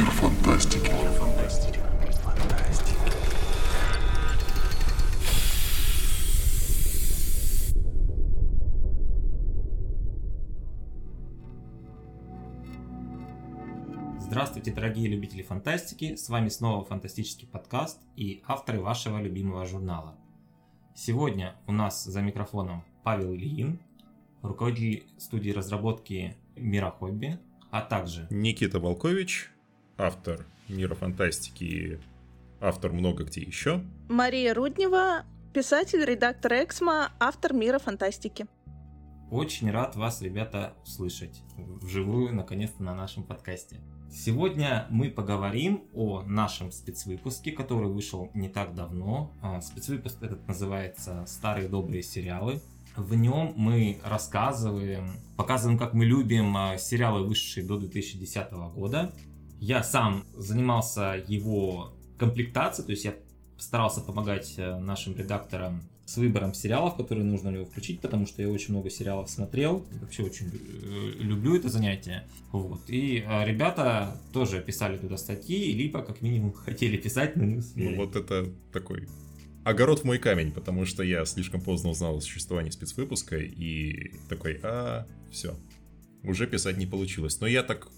Мир фантастики. Здравствуйте, дорогие любители фантастики! С вами снова фантастический подкаст и авторы вашего любимого журнала. Сегодня у нас за микрофоном Павел Ильин, руководитель студии разработки Мира Хобби, а также Никита Волкович, автор Мира фантастики и автор много где еще. Мария Руднева, писатель, редактор Эксмо, автор Мира фантастики. Очень рад вас, ребята, слышать вживую, наконец-то, на нашем подкасте. Сегодня мы поговорим о нашем спецвыпуске, который вышел не так давно. А, Спецвыпуск этот называется «Старые добрые сериалы». В нем мы рассказываем, показываем, как мы любим а, сериалы, вышедшие до 2010 года. Я сам занимался его комплектацией, то есть я старался помогать э, нашим редакторам с выбором сериалов, которые нужно ли включить, потому что я очень много сериалов смотрел, вообще очень э, люблю это занятие. Вот. И э, ребята тоже писали туда статьи, либо как минимум хотели писать, но не успели. Ну вот это такой огород в мой камень, потому что я слишком поздно узнал о существовании спецвыпуска и такой, а, все, уже писать не получилось. Но я так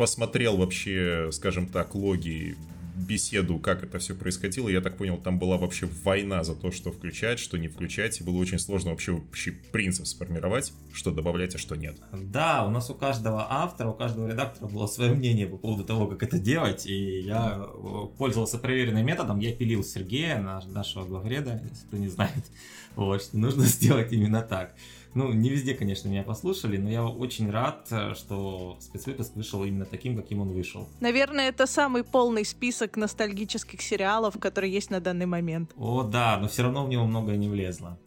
посмотрел вообще, скажем так, логи беседу, как это все происходило, я так понял, там была вообще война за то, что включать, что не включать, и было очень сложно вообще общий принцип сформировать, что добавлять, а что нет. Да, у нас у каждого автора, у каждого редактора было свое мнение по поводу того, как это делать, и я э, пользовался проверенным методом, я пилил Сергея, наш, нашего главреда, если кто не знает, вот, что нужно сделать именно так. Ну, не везде, конечно, меня послушали, но я очень рад, что спецвыпуск вышел именно таким, каким он вышел. Наверное, это самый полный список ностальгических сериалов, которые есть на данный момент. О, да, но все равно в него многое не влезло.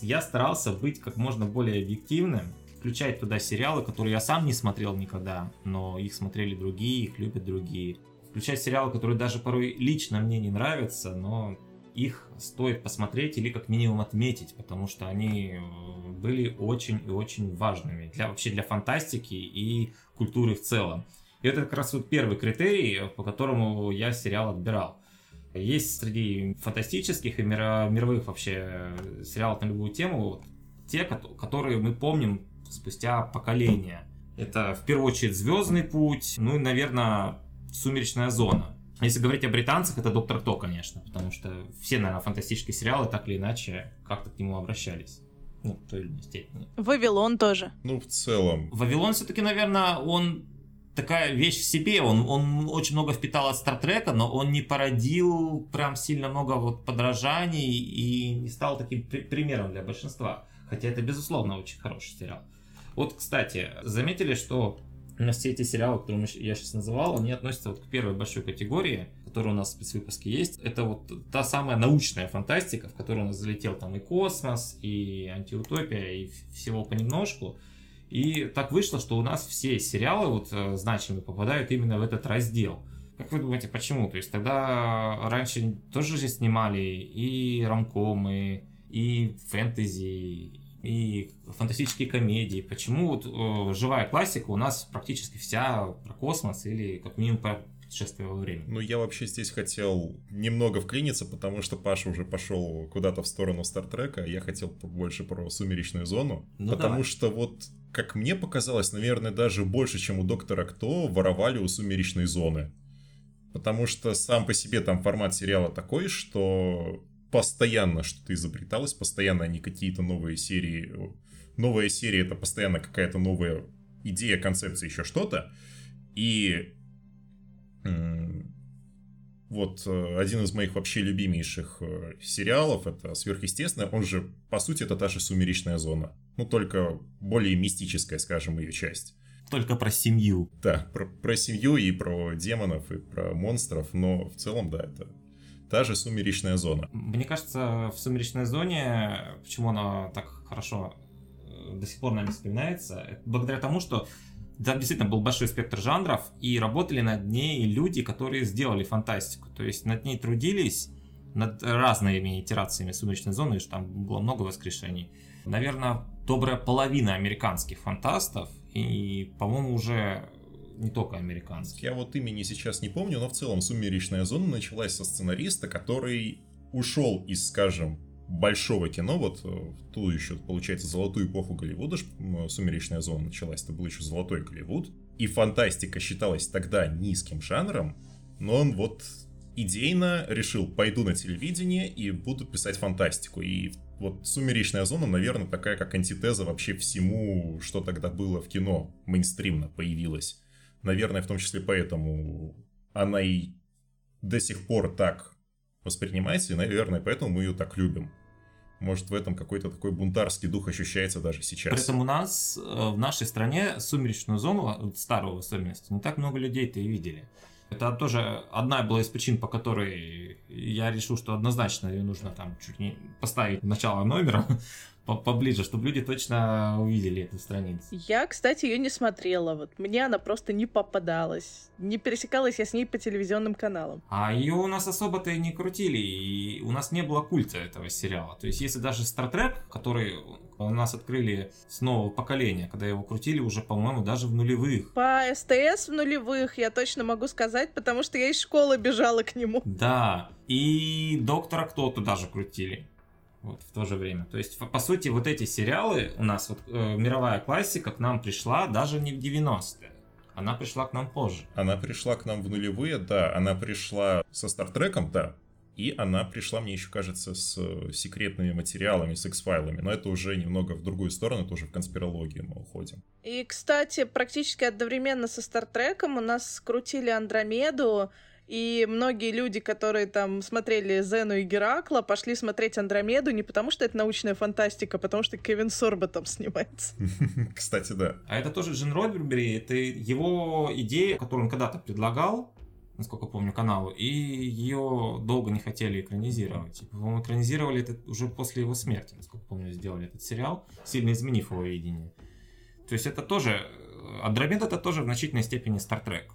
Я старался быть как можно более объективным, включать туда сериалы, которые я сам не смотрел никогда, но их смотрели другие, их любят другие. Включать сериалы, которые даже порой лично мне не нравятся, но их стоит посмотреть или как минимум отметить, потому что они э, были очень и очень важными для вообще для фантастики и культуры в целом. И это как раз вот первый критерий, по которому я сериал отбирал. Есть среди фантастических и мировых вообще сериалов на любую тему те, которые мы помним спустя поколения. Это в первую очередь Звездный путь, ну и, наверное, Сумеречная зона. Если говорить о британцах, это Доктор Кто, конечно, потому что все, наверное, фантастические сериалы так или иначе как-то к нему обращались. Ну, в той или иной степени. Вавилон тоже. Ну, в целом. Вавилон все-таки, наверное, он такая вещь в себе. Он, он очень много впитал от Стартрека, но он не породил прям сильно много вот подражаний и не стал таким при- примером для большинства. Хотя это, безусловно, очень хороший сериал. Вот, кстати, заметили, что все эти сериалы, которые я сейчас называл, они относятся вот к первой большой категории, которая у нас в спецвыпуске есть. Это вот та самая научная фантастика, в которую у нас залетел там и космос, и антиутопия, и всего понемножку. И так вышло, что у нас все сериалы вот э, значимые попадают именно в этот раздел. Как вы думаете, почему? То есть тогда раньше тоже же снимали и ромкомы, и фэнтези, и фантастические комедии. Почему вот э, живая классика у нас практически вся про космос или как минимум про путешествие во времени? Ну, я вообще здесь хотел немного вклиниться, потому что Паша уже пошел куда-то в сторону Стартрека, я хотел больше про Сумеречную зону. Ну, потому давай. что вот, как мне показалось, наверное, даже больше, чем у Доктора Кто, воровали у Сумеречной зоны. Потому что сам по себе там формат сериала такой, что постоянно что-то изобреталось, постоянно они какие-то новые серии... Новая серия — это постоянно какая-то новая идея, концепция, еще что-то. И вот э, один из моих вообще любимейших э, сериалов — это «Сверхъестественное». Он же, по сути, это та же «Сумеречная зона». Ну, только более мистическая, скажем, ее часть. Только про семью. Да, про, про семью и про демонов, и про монстров, но в целом, да, это та же сумеречная зона. Мне кажется, в «Сумеречной зоне», почему она так хорошо э, до сих пор нами вспоминается, благодаря тому, что там действительно был большой спектр жанров, и работали над ней люди, которые сделали фантастику. То есть над ней трудились, над разными итерациями «Сумеречной зоны», что там было много воскрешений. Наверное, добрая половина американских фантастов, и, по-моему, уже не только американские. Я вот имени сейчас не помню, но в целом «Сумеречная зона» началась со сценариста, который ушел из, скажем, большого кино, вот э, в ту еще, получается, золотую эпоху Голливуда, «Сумеречная зона» началась, это был еще золотой Голливуд, и фантастика считалась тогда низким жанром, но он вот идейно решил, пойду на телевидение и буду писать фантастику. И вот «Сумеречная зона», наверное, такая как антитеза вообще всему, что тогда было в кино, мейнстримно появилась. Наверное, в том числе поэтому она и до сих пор так воспринимается, и, наверное, поэтому мы ее так любим. Может, в этом какой-то такой бунтарский дух ощущается даже сейчас. При этом у нас, э, в нашей стране, сумеречную зону, старую в особенности, не так много людей-то и видели. Это тоже одна была из причин, по которой я решил, что однозначно ее нужно там чуть не поставить начало номера, поближе, чтобы люди точно увидели эту страницу. Я, кстати, ее не смотрела. Вот мне она просто не попадалась. Не пересекалась я с ней по телевизионным каналам. А ее у нас особо-то и не крутили, и у нас не было культа этого сериала. То есть, если даже Star Trek, который у нас открыли с нового поколения, когда его крутили уже, по-моему, даже в нулевых. По СТС в нулевых, я точно могу сказать, потому что я из школы бежала к нему. Да, и Доктора Кто туда же крутили вот, в то же время. То есть, по сути, вот эти сериалы у нас, вот э, мировая классика к нам пришла даже не в 90-е. Она пришла к нам позже. Она пришла к нам в нулевые, да. Она пришла со Стартреком, да. И она пришла, мне еще кажется, с э, секретными материалами, с X-файлами. Но это уже немного в другую сторону, тоже в конспирологию мы уходим. И, кстати, практически одновременно со Стартреком у нас скрутили Андромеду, и многие люди, которые там смотрели Зену и Геракла, пошли смотреть Андромеду не потому, что это научная фантастика, а потому что Кевин Сорба там снимается. Кстати, да. А это тоже Джин Родбери, это его идея, которую он когда-то предлагал, насколько помню, каналу, и ее долго не хотели экранизировать. По-моему, экранизировали это уже после его смерти, насколько помню, сделали этот сериал, сильно изменив его видение. То есть это тоже... Андромеда это тоже в значительной степени Стартрек.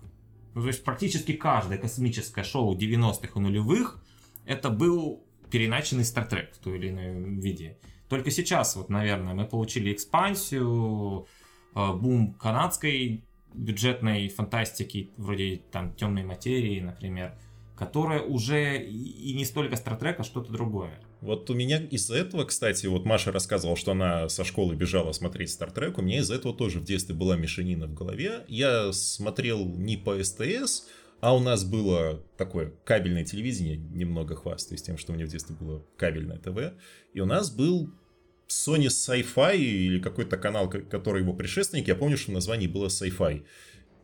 Ну, то есть практически каждое космическое шоу 90-х и нулевых это был переначенный Стартрек в той или иной виде. Только сейчас, вот, наверное, мы получили экспансию, э, бум канадской бюджетной фантастики, вроде там темной материи, например, которая уже и не столько Стартрек, а что-то другое. Вот у меня из-за этого, кстати, вот Маша рассказывала, что она со школы бежала смотреть Стартрек, у меня из-за этого тоже в детстве была мешанина в голове. Я смотрел не по СТС, а у нас было такое кабельное телевидение, немного хвастаюсь тем, что у меня в детстве было кабельное ТВ, и у нас был Sony Sci-Fi или какой-то канал, который его предшественник, я помню, что в названии было Sci-Fi.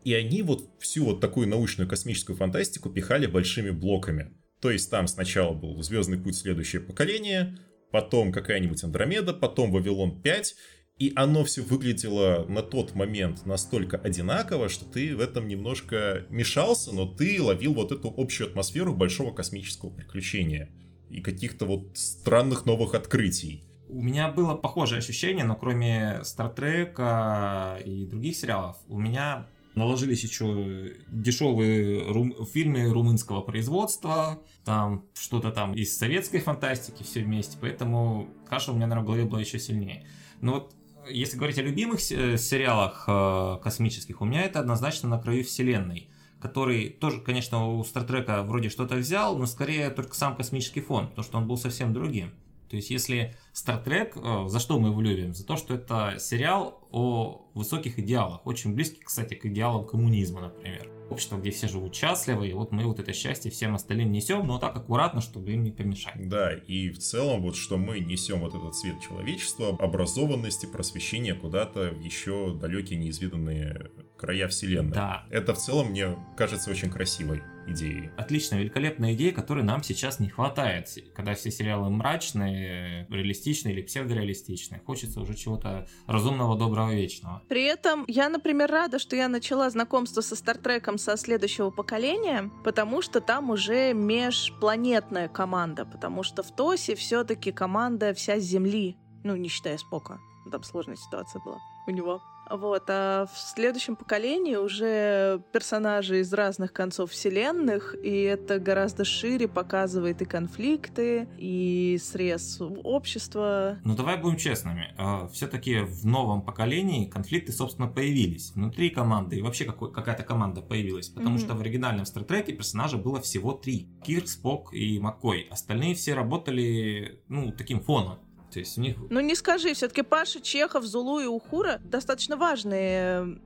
И они вот всю вот такую научную космическую фантастику пихали большими блоками. То есть там сначала был Звездный путь следующее поколение, потом какая-нибудь Андромеда, потом Вавилон 5, и оно все выглядело на тот момент настолько одинаково, что ты в этом немножко мешался, но ты ловил вот эту общую атмосферу большого космического приключения и каких-то вот странных новых открытий. У меня было похожее ощущение, но кроме Стартрека и других сериалов, у меня наложились еще дешевые рум... фильмы румынского производства, там что-то там из советской фантастики, все вместе, поэтому каша у меня, наверное, в голове была еще сильнее. Но вот если говорить о любимых сериалах э, космических, у меня это однозначно «На краю вселенной», который тоже, конечно, у Стартрека вроде что-то взял, но скорее только сам космический фон, потому что он был совсем другим. То есть, если Star Trek, э, за что мы его любим? За то, что это сериал о высоких идеалах, очень близкий, кстати, к идеалам коммунизма, например общество, где все живут счастливо, и вот мы вот это счастье всем остальным несем, но так аккуратно, чтобы им не помешать. Да, и в целом вот что мы несем вот этот цвет человечества, образованности, просвещения куда-то в еще далекие неизведанные края вселенной. Да. Это в целом мне кажется очень красивой идеей. Отличная, великолепная идея, которой нам сейчас не хватает. Когда все сериалы мрачные, реалистичные или псевдореалистичные, хочется уже чего-то разумного, доброго, вечного. При этом я, например, рада, что я начала знакомство со Стартреком со следующего поколения, потому что там уже межпланетная команда, потому что в ТОСе все-таки команда вся с Земли, ну, не считая Спока. Там сложная ситуация была у него. Вот, а в следующем поколении уже персонажи из разных концов вселенных, и это гораздо шире показывает и конфликты, и срез общества. Ну давай будем честными, а, все-таки в новом поколении конфликты, собственно, появились внутри команды, и вообще какая-то команда появилась, потому mm-hmm. что в оригинальном Стартреке персонажей было всего три. Кирк, Спок и Маккой. Остальные все работали, ну, таким фоном. То есть у них... Ну не скажи, все-таки Паша, Чехов, Зулу и Ухура достаточно важные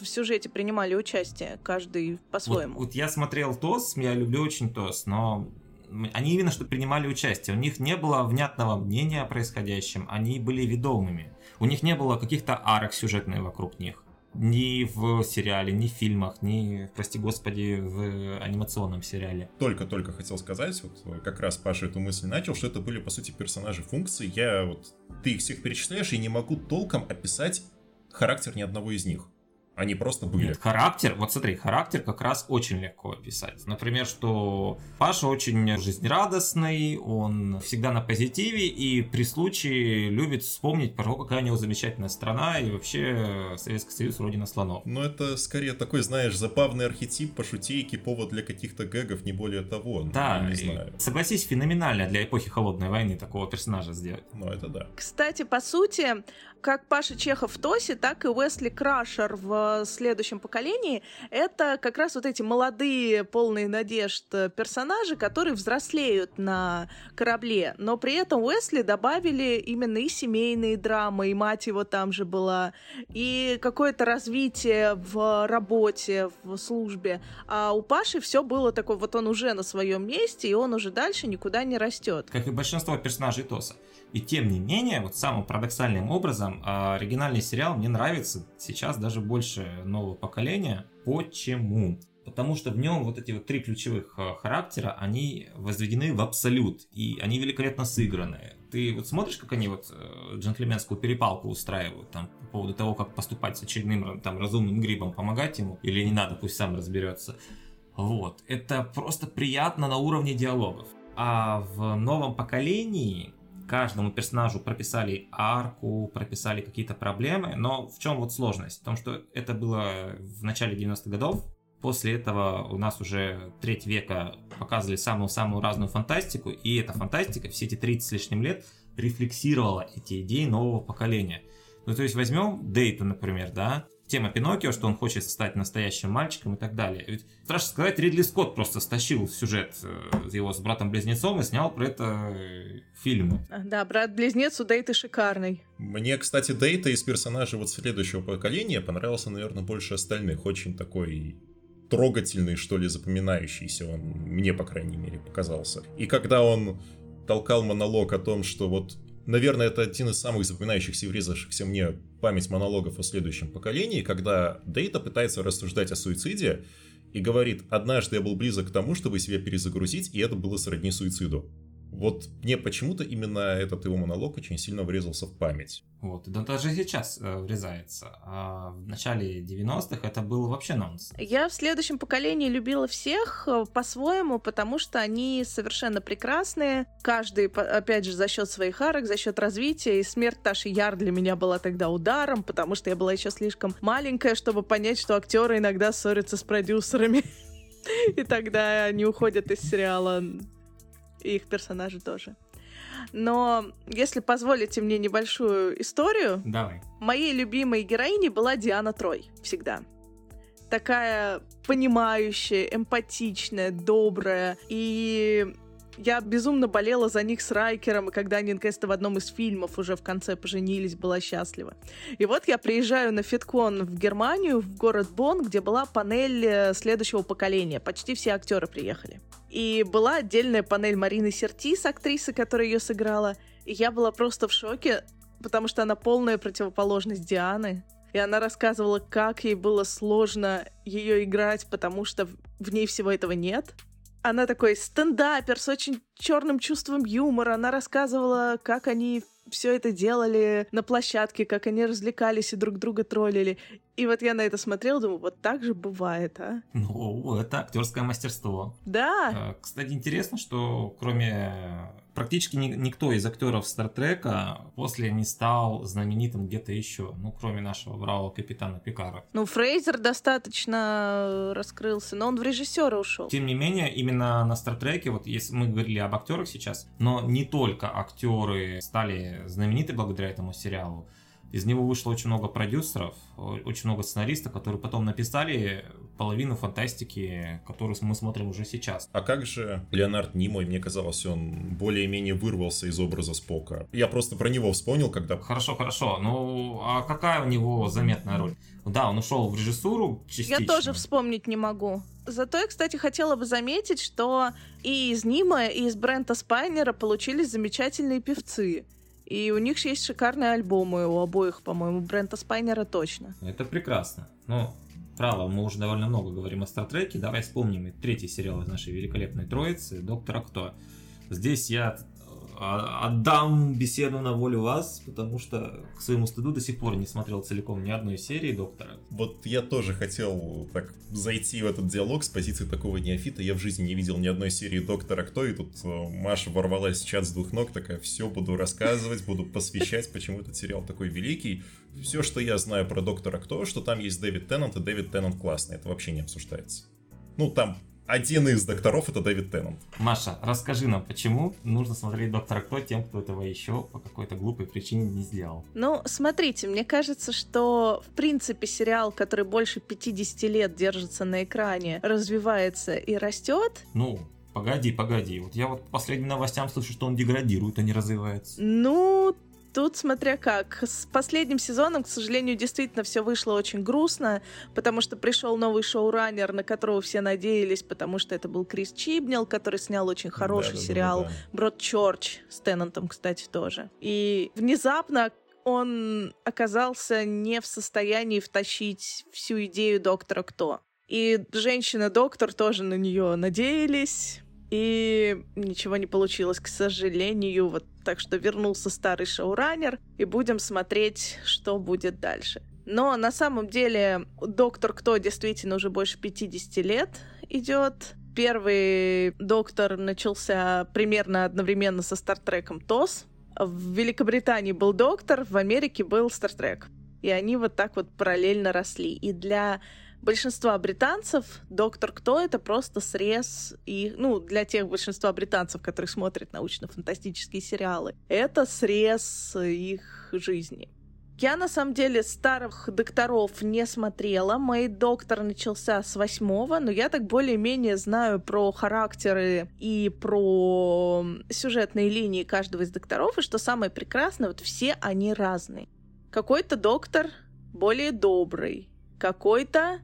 в сюжете принимали участие, каждый по-своему. Вот, вот я смотрел ТОС, я люблю очень ТОС, но они именно что принимали участие. У них не было внятного мнения о происходящем, они были ведомыми. У них не было каких-то арок сюжетных вокруг них ни в сериале, ни в фильмах, ни, прости господи, в анимационном сериале. Только-только хотел сказать, вот как раз Паша эту мысль начал, что это были, по сути, персонажи функции. Я вот... Ты их всех перечисляешь, и не могу толком описать характер ни одного из них. Они просто были. Нет, характер, вот смотри, характер как раз очень легко описать. Например, что Паша очень жизнерадостный, он всегда на позитиве и при случае любит вспомнить про то, какая у него замечательная страна и вообще Советский Союз родина слонов. Но это скорее такой, знаешь, забавный архетип, пошутейки, повод для каких-то гэгов, не более того. Ну, да, не знаю. согласись, феноменально для эпохи Холодной войны такого персонажа сделать. Ну, это да. Кстати, по сути, как Паша Чехов в ТОСе, так и Уэсли Крашер в следующем поколении. Это как раз вот эти молодые, полные надежд персонажи, которые взрослеют на корабле. Но при этом Уэсли добавили именно и семейные драмы, и мать его там же была, и какое-то развитие в работе, в службе. А у Паши все было такое, вот он уже на своем месте, и он уже дальше никуда не растет. Как и большинство персонажей ТОСа. И тем не менее, вот самым парадоксальным образом, а, оригинальный сериал мне нравится сейчас даже больше нового поколения. Почему? Потому что в нем вот эти вот три ключевых а, характера, они возведены в абсолют, и они великолепно сыграны. Ты вот смотришь, как они вот э, джентльменскую перепалку устраивают там по поводу того, как поступать с очередным там разумным грибом, помогать ему или не надо, пусть сам разберется. Вот, это просто приятно на уровне диалогов. А в новом поколении каждому персонажу прописали арку, прописали какие-то проблемы, но в чем вот сложность? В том, что это было в начале 90-х годов, после этого у нас уже треть века показывали самую-самую разную фантастику, и эта фантастика все эти 30 с лишним лет рефлексировала эти идеи нового поколения. Ну, то есть возьмем Дейту, например, да, тема Пиноккио, что он хочет стать настоящим мальчиком и так далее. Ведь, страшно сказать, Ридли Скотт просто стащил сюжет э, его с братом-близнецом и снял про это э, фильмы. Да, брат-близнец у Дейты шикарный. Мне, кстати, Дейта из персонажей вот следующего поколения понравился, наверное, больше остальных. Очень такой трогательный, что ли, запоминающийся он, мне, по крайней мере, показался. И когда он толкал монолог о том, что вот Наверное, это один из самых запоминающихся и врезавшихся мне память монологов о следующем поколении, когда Дейта пытается рассуждать о суициде и говорит, однажды я был близок к тому, чтобы себя перезагрузить, и это было сродни суициду. Вот мне почему-то именно этот его монолог очень сильно врезался в память. Вот, да даже сейчас э, врезается. А в начале 90-х это был вообще нонс. Я в следующем поколении любила всех э, по-своему, потому что они совершенно прекрасные. Каждый, опять же, за счет своих арок, за счет развития. И смерть Таши Яр для меня была тогда ударом, потому что я была еще слишком маленькая, чтобы понять, что актеры иногда ссорятся с продюсерами. И тогда они уходят из сериала и их персонажи тоже. Но если позволите мне небольшую историю, Давай. моей любимой героиней была Диана Трой всегда. Такая понимающая, эмпатичная, добрая. И я безумно болела за них с Райкером, и когда они наконец в одном из фильмов уже в конце поженились, была счастлива. И вот я приезжаю на Фиткон в Германию, в город Бонн, где была панель э, следующего поколения. Почти все актеры приехали. И была отдельная панель Марины Сертис, актрисы, которая ее сыграла. И я была просто в шоке, потому что она полная противоположность Дианы. И она рассказывала, как ей было сложно ее играть, потому что в ней всего этого нет она такой стендапер с очень черным чувством юмора. Она рассказывала, как они все это делали на площадке, как они развлекались и друг друга троллили. И вот я на это смотрела, думаю, вот так же бывает, а? Ну, это актерское мастерство. Да. А, кстати, интересно, что кроме практически ни, никто из актеров Стартрека после не стал знаменитым где-то еще, ну, кроме нашего бравого капитана Пикара. Ну, Фрейзер достаточно раскрылся, но он в режиссера ушел. Тем не менее, именно на Стартреке, вот если мы говорили об актерах сейчас, но не только актеры стали знамениты благодаря этому сериалу, из него вышло очень много продюсеров, очень много сценаристов, которые потом написали половину фантастики, которую мы смотрим уже сейчас. А как же Леонард Нимой? Мне казалось, он более-менее вырвался из образа Спока. Я просто про него вспомнил, когда... Хорошо, хорошо. Ну, а какая у него заметная роль? Да, он ушел в режиссуру частично. Я тоже вспомнить не могу. Зато я, кстати, хотела бы заметить, что и из Нима, и из Брента Спайнера получились замечательные певцы. И у них есть шикарные альбомы, у обоих, по-моему, Брента Спайнера точно. Это прекрасно. Ну, право, мы уже довольно много говорим о Стартреке. Давай вспомним и третий сериал из нашей великолепной троицы «Доктора Кто». Здесь я отдам беседу на волю вас, потому что к своему стыду до сих пор не смотрел целиком ни одной серии Доктора. Вот я тоже хотел так зайти в этот диалог с позиции такого неофита. Я в жизни не видел ни одной серии Доктора Кто, и тут э, Маша ворвалась в чат с двух ног, такая, все буду рассказывать, буду посвящать, почему этот сериал такой великий. Все, что я знаю про Доктора Кто, что там есть Дэвид Теннант, и Дэвид Теннант классный, это вообще не обсуждается. Ну, там один из докторов это Дэвид Теннант. Маша, расскажи нам, почему нужно смотреть Доктора Кто тем, кто этого еще по какой-то глупой причине не сделал? Ну, смотрите, мне кажется, что в принципе сериал, который больше 50 лет держится на экране, развивается и растет. Ну, Погоди, погоди. Вот я вот по последним новостям слышу, что он деградирует, а не развивается. Ну, Тут смотря как. С последним сезоном, к сожалению, действительно все вышло очень грустно, потому что пришел новый шоураннер, на которого все надеялись, потому что это был Крис Чибнел, который снял очень хороший да, да, сериал да, да. Брод Чорч с Теннантом, кстати, тоже. И внезапно он оказался не в состоянии втащить всю идею доктора Кто. И женщина-доктор тоже на нее надеялись, и ничего не получилось, к сожалению. Вот так что вернулся старый шоураннер, и будем смотреть, что будет дальше. Но на самом деле Доктор Кто действительно уже больше 50 лет идет. Первый Доктор начался примерно одновременно со Стартреком ТОС. В Великобритании был Доктор, в Америке был Стартрек. И они вот так вот параллельно росли. И для большинства британцев «Доктор Кто» — это просто срез и, ну, для тех большинства британцев, которые смотрят научно-фантастические сериалы, это срез их жизни. Я, на самом деле, старых докторов не смотрела. Мой доктор начался с восьмого, но я так более-менее знаю про характеры и про сюжетные линии каждого из докторов, и что самое прекрасное, вот все они разные. Какой-то доктор более добрый, какой-то,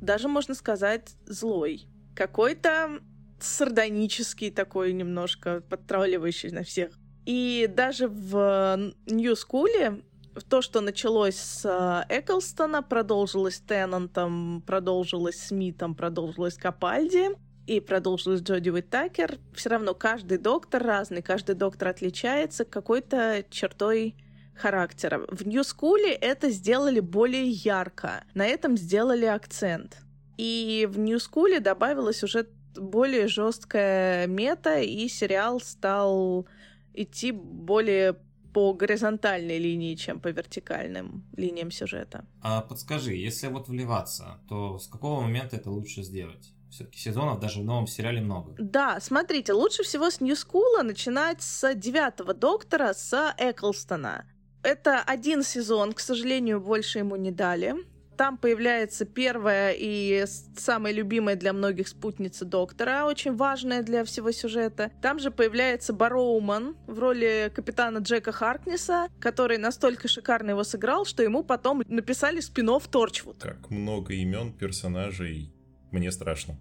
даже можно сказать, злой, какой-то сардонический такой немножко, подтролливающий на всех. И даже в Нью-Скуле то, что началось с э, Эклстона, продолжилось Теннантом, продолжилось Смитом, продолжилось Капальди и продолжилось Джоди Уиттакер, все равно каждый доктор разный, каждый доктор отличается какой-то чертой характера. В New School это сделали более ярко. На этом сделали акцент. И в New School добавилась уже более жесткая мета, и сериал стал идти более по горизонтальной линии, чем по вертикальным линиям сюжета. А подскажи, если вот вливаться, то с какого момента это лучше сделать? Все-таки сезонов даже в новом сериале много. Да, смотрите, лучше всего с Ньюскула начинать с девятого доктора, с Эклстона. Это один сезон, к сожалению, больше ему не дали. Там появляется первая и самая любимая для многих спутница доктора, очень важная для всего сюжета. Там же появляется Бароуман в роли капитана Джека Харкнеса, который настолько шикарно его сыграл, что ему потом написали спин Торчвуд. Как много имен персонажей, мне страшно.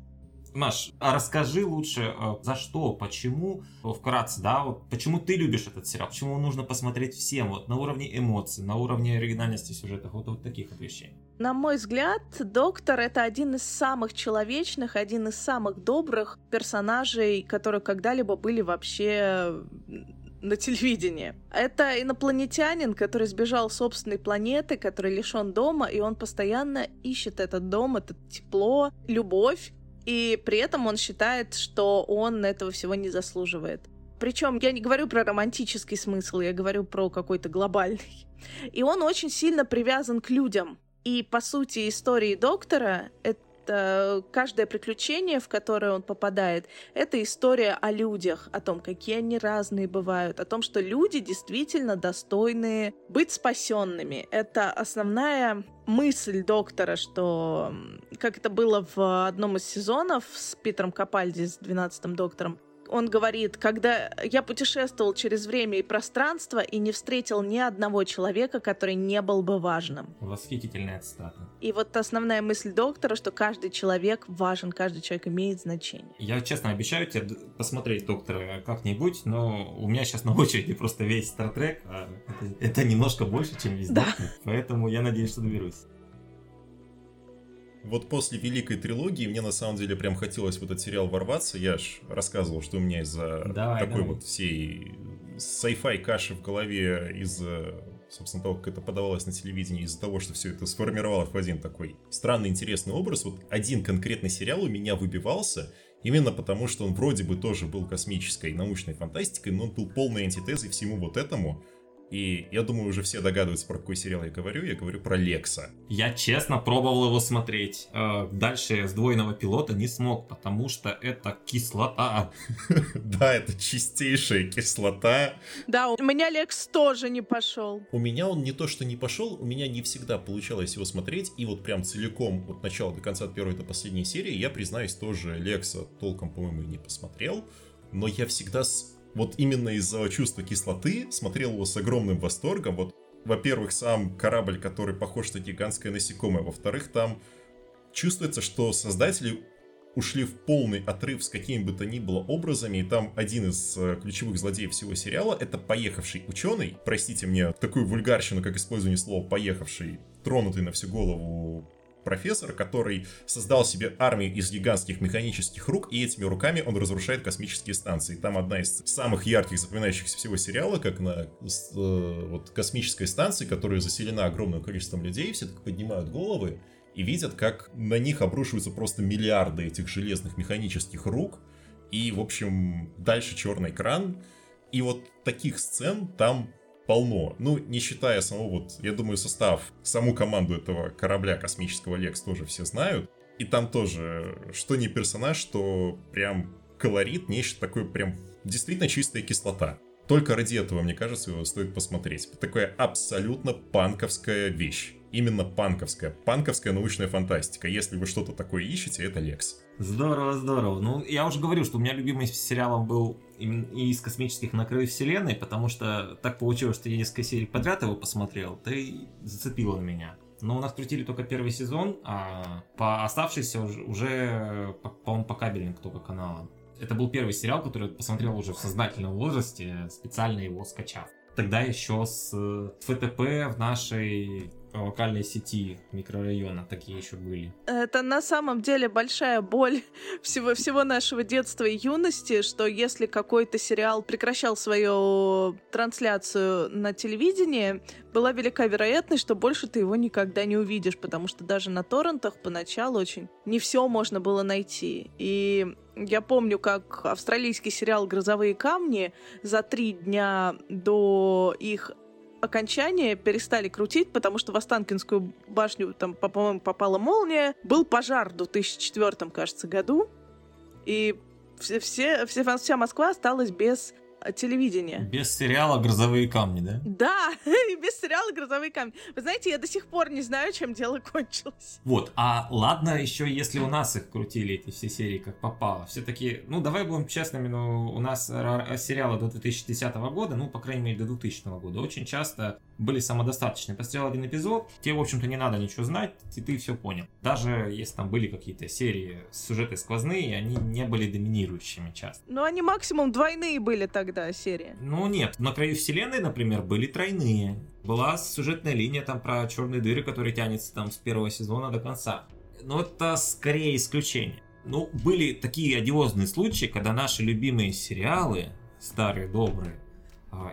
Маш, а расскажи лучше, э, за что, почему, э, вкратце, да, вот почему ты любишь этот сериал, почему нужно посмотреть всем, вот на уровне эмоций, на уровне оригинальности сюжета, вот, вот таких вот вещей. На мой взгляд, Доктор — это один из самых человечных, один из самых добрых персонажей, которые когда-либо были вообще на телевидении. Это инопланетянин, который сбежал с собственной планеты, который лишен дома, и он постоянно ищет этот дом, это тепло, любовь, и при этом он считает, что он этого всего не заслуживает. Причем я не говорю про романтический смысл, я говорю про какой-то глобальный. И он очень сильно привязан к людям. И, по сути, истории доктора — это каждое приключение, в которое он попадает, это история о людях, о том, какие они разные бывают, о том, что люди действительно достойны быть спасенными. Это основная мысль доктора, что, как это было в одном из сезонов с Питером Капальди, с 12-м доктором, он говорит, когда я путешествовал через время и пространство и не встретил ни одного человека, который не был бы важным. Восхитительная цитата. И вот основная мысль доктора, что каждый человек важен, каждый человек имеет значение. Я честно обещаю тебе посмотреть доктора как-нибудь, но у меня сейчас на очереди просто весь Стартрек, а это, это немножко больше, чем весь да. поэтому я надеюсь, что доберусь вот после Великой Трилогии мне на самом деле прям хотелось в этот сериал ворваться. Я ж рассказывал, что у меня из-за давай, такой давай. вот всей sci-fi каши в голове, из-за, собственно, того, как это подавалось на телевидении, из-за того, что все это сформировалось в один такой странный, интересный образ, вот один конкретный сериал у меня выбивался, именно потому, что он вроде бы тоже был космической научной фантастикой, но он был полной антитезой всему вот этому, и я думаю, уже все догадываются, про какой сериал я говорю. Я говорю про Лекса. Я честно пробовал его смотреть. Э, дальше сдвоенного пилота не смог, потому что это кислота. Да, это чистейшая кислота. Да, у меня Лекс тоже не пошел. У меня он не то, что не пошел, у меня не всегда получалось его смотреть. И вот прям целиком, от начала до конца, от первой до последней серии, я, признаюсь, тоже Лекса толком, по-моему, не посмотрел. Но я всегда с вот именно из-за чувства кислоты смотрел его с огромным восторгом. Вот, во-первых, сам корабль, который похож на гигантское насекомое. Во-вторых, там чувствуется, что создатели ушли в полный отрыв с какими бы то ни было образами, и там один из э, ключевых злодеев всего сериала — это поехавший ученый, простите мне такую вульгарщину, как использование слова «поехавший», тронутый на всю голову профессор, который создал себе армию из гигантских механических рук, и этими руками он разрушает космические станции. Там одна из самых ярких, запоминающихся всего сериала, как на э, вот, космической станции, которая заселена огромным количеством людей, все так поднимают головы и видят, как на них обрушиваются просто миллиарды этих железных механических рук, и, в общем, дальше черный экран. И вот таких сцен там полно. Ну, не считая самого вот, я думаю, состав, саму команду этого корабля космического Лекс тоже все знают. И там тоже, что не персонаж, что прям колорит, нечто такое прям действительно чистая кислота. Только ради этого, мне кажется, его стоит посмотреть. Такая абсолютно панковская вещь. Именно панковская. Панковская научная фантастика. Если вы что-то такое ищете, это Лекс. Здорово, здорово. Ну, я уже говорил, что у меня любимый сериалом был и из космических на краю вселенной, потому что так получилось, что я несколько серий подряд его посмотрел, да и зацепило меня. Но у нас крутили только первый сезон, а по оставшейся уже, уже по-моему, по кабельным только каналам. Это был первый сериал, который я посмотрел уже в сознательном возрасте, специально его скачав. Тогда еще с ФТП в нашей локальной сети микрорайона такие еще были. Это на самом деле большая боль всего, всего нашего детства и юности, что если какой-то сериал прекращал свою трансляцию на телевидении, была велика вероятность, что больше ты его никогда не увидишь, потому что даже на торрентах поначалу очень не все можно было найти. И я помню, как австралийский сериал «Грозовые камни» за три дня до их окончание перестали крутить, потому что в Останкинскую башню там, по-моему, попала молния. Был пожар в 2004, кажется, году. И все, все, вся Москва осталась без телевидения. Без сериала «Грозовые камни», да? Да, и без сериала «Грозовые камни». Вы знаете, я до сих пор не знаю, чем дело кончилось. Вот, а ладно еще, если у нас их крутили, эти все серии, как попало. Все-таки, ну, давай будем честными, но у нас сериалы до 2010 года, ну, по крайней мере, до 2000 года, очень часто были самодостаточны. Посмотрел один эпизод, тебе, в общем-то, не надо ничего знать, и ты все понял. Даже если там были какие-то серии, сюжеты сквозные, они не были доминирующими часто. Ну, они максимум двойные были тогда серии. Ну, нет. На краю вселенной, например, были тройные. Была сюжетная линия там про черные дыры, которая тянется там с первого сезона до конца. Но это скорее исключение. Ну, были такие одиозные случаи, когда наши любимые сериалы, старые добрые,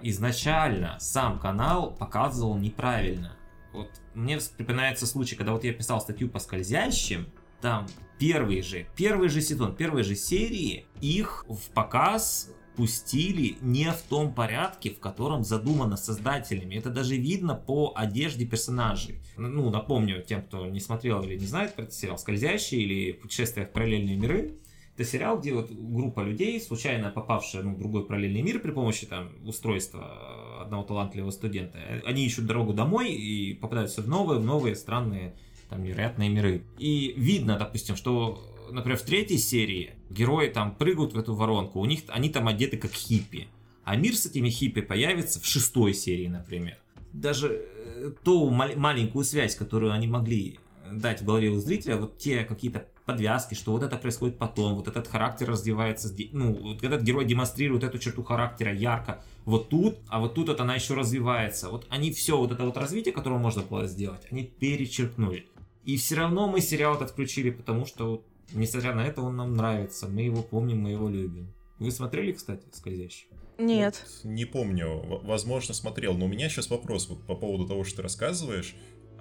изначально сам канал показывал неправильно. Вот мне припоминается случай, когда вот я писал статью по скользящим, там первый же, первый же сезон, первые же серии, их в показ пустили не в том порядке, в котором задумано создателями. Это даже видно по одежде персонажей. Ну, напомню тем, кто не смотрел или не знает про этот сериал «Скользящие» или «Путешествие в параллельные миры». Это сериал, где вот группа людей, случайно попавшая ну, в другой параллельный мир при помощи там, устройства одного талантливого студента, они ищут дорогу домой и попадаются в новые, в новые странные там невероятные миры. И видно, допустим, что например, в третьей серии герои там прыгают в эту воронку, у них они там одеты как хиппи. А мир с этими хиппи появится в шестой серии, например. Даже э, ту маленькую связь, которую они могли дать в голове у зрителя, вот те какие-то подвязки, что вот это происходит потом, вот этот характер развивается, ну, вот этот герой демонстрирует эту черту характера ярко, вот тут, а вот тут вот она еще развивается. Вот они все, вот это вот развитие, которое можно было сделать, они перечеркнули. И все равно мы сериал этот включили, потому что Несмотря на это, он нам нравится. Мы его помним, мы его любим. Вы смотрели, кстати, «Скользящий»? Нет. Вот, не помню. Возможно, смотрел. Но у меня сейчас вопрос вот по поводу того, что ты рассказываешь.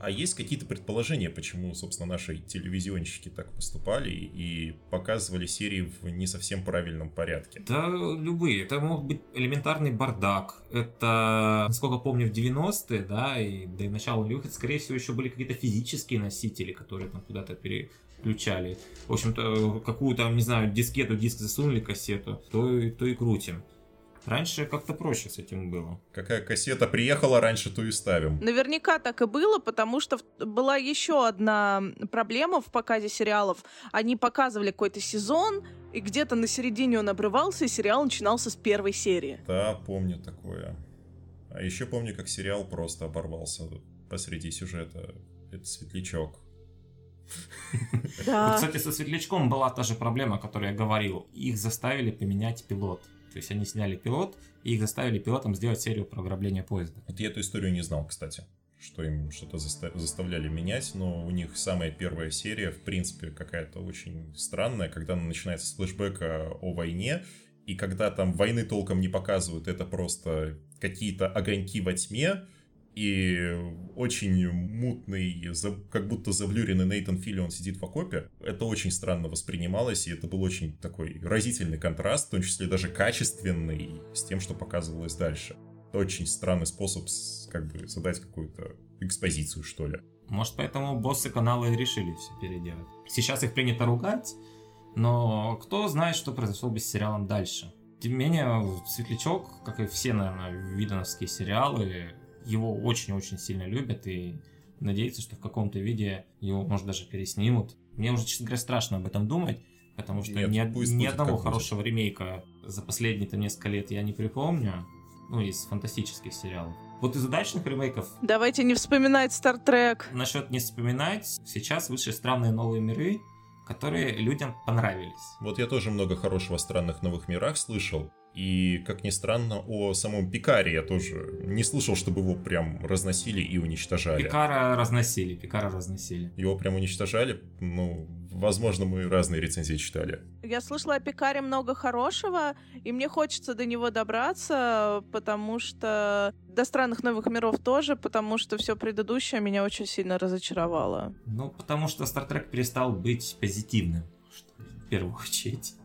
А есть какие-то предположения, почему, собственно, наши телевизионщики так поступали и показывали серии в не совсем правильном порядке? Да, любые. Это мог быть элементарный бардак. Это, насколько помню, в 90-е, да, и до начала нулевых, скорее всего, еще были какие-то физические носители, которые там куда-то пере включали. В общем-то, какую-то, не знаю, дискету, диск засунули, кассету, то, то и крутим. Раньше как-то проще с этим было. Какая кассета приехала раньше, то и ставим. Наверняка так и было, потому что была еще одна проблема в показе сериалов. Они показывали какой-то сезон, и где-то на середине он обрывался, и сериал начинался с первой серии. Да, помню такое. А еще помню, как сериал просто оборвался посреди сюжета. Это светлячок. Да. Кстати, со Светлячком была та же проблема, о которой я говорил. Их заставили поменять пилот. То есть они сняли пилот, и их заставили пилотом сделать серию про ограбление поезда. Вот я эту историю не знал, кстати что им что-то заставляли менять, но у них самая первая серия, в принципе, какая-то очень странная, когда она начинается с флешбека о войне, и когда там войны толком не показывают, это просто какие-то огоньки во тьме, и очень мутный, как будто заблюренный Нейтан Филли, сидит в окопе. Это очень странно воспринималось, и это был очень такой разительный контраст, в том числе даже качественный, с тем, что показывалось дальше. Это очень странный способ как бы задать какую-то экспозицию, что ли. Может, поэтому боссы канала и решили все переделать. Сейчас их принято ругать, но кто знает, что произошло бы с сериалом дальше. Тем не менее, Светлячок, как и все, наверное, видановские сериалы, его очень-очень сильно любят и надеются, что в каком-то виде его, может, даже переснимут. Мне уже, честно говоря, страшно об этом думать, потому что Нет, ни, ни одного хорошего будет. ремейка за последние там несколько лет я не припомню, ну, из фантастических сериалов. Вот из удачных ремейков... Давайте не вспоминать Стартрек. Насчет не вспоминать, сейчас вышли странные новые миры, которые людям понравились. Вот я тоже много хорошего о странных новых мирах слышал. И, как ни странно, о самом Пикаре я тоже не слышал, чтобы его прям разносили и уничтожали. Пикара разносили, Пикара разносили. Его прям уничтожали? Ну, возможно, мы разные рецензии читали. Я слышала о Пикаре много хорошего, и мне хочется до него добраться, потому что... До странных новых миров тоже, потому что все предыдущее меня очень сильно разочаровало. Ну, потому что Стартрек перестал быть позитивным, что в первую очередь.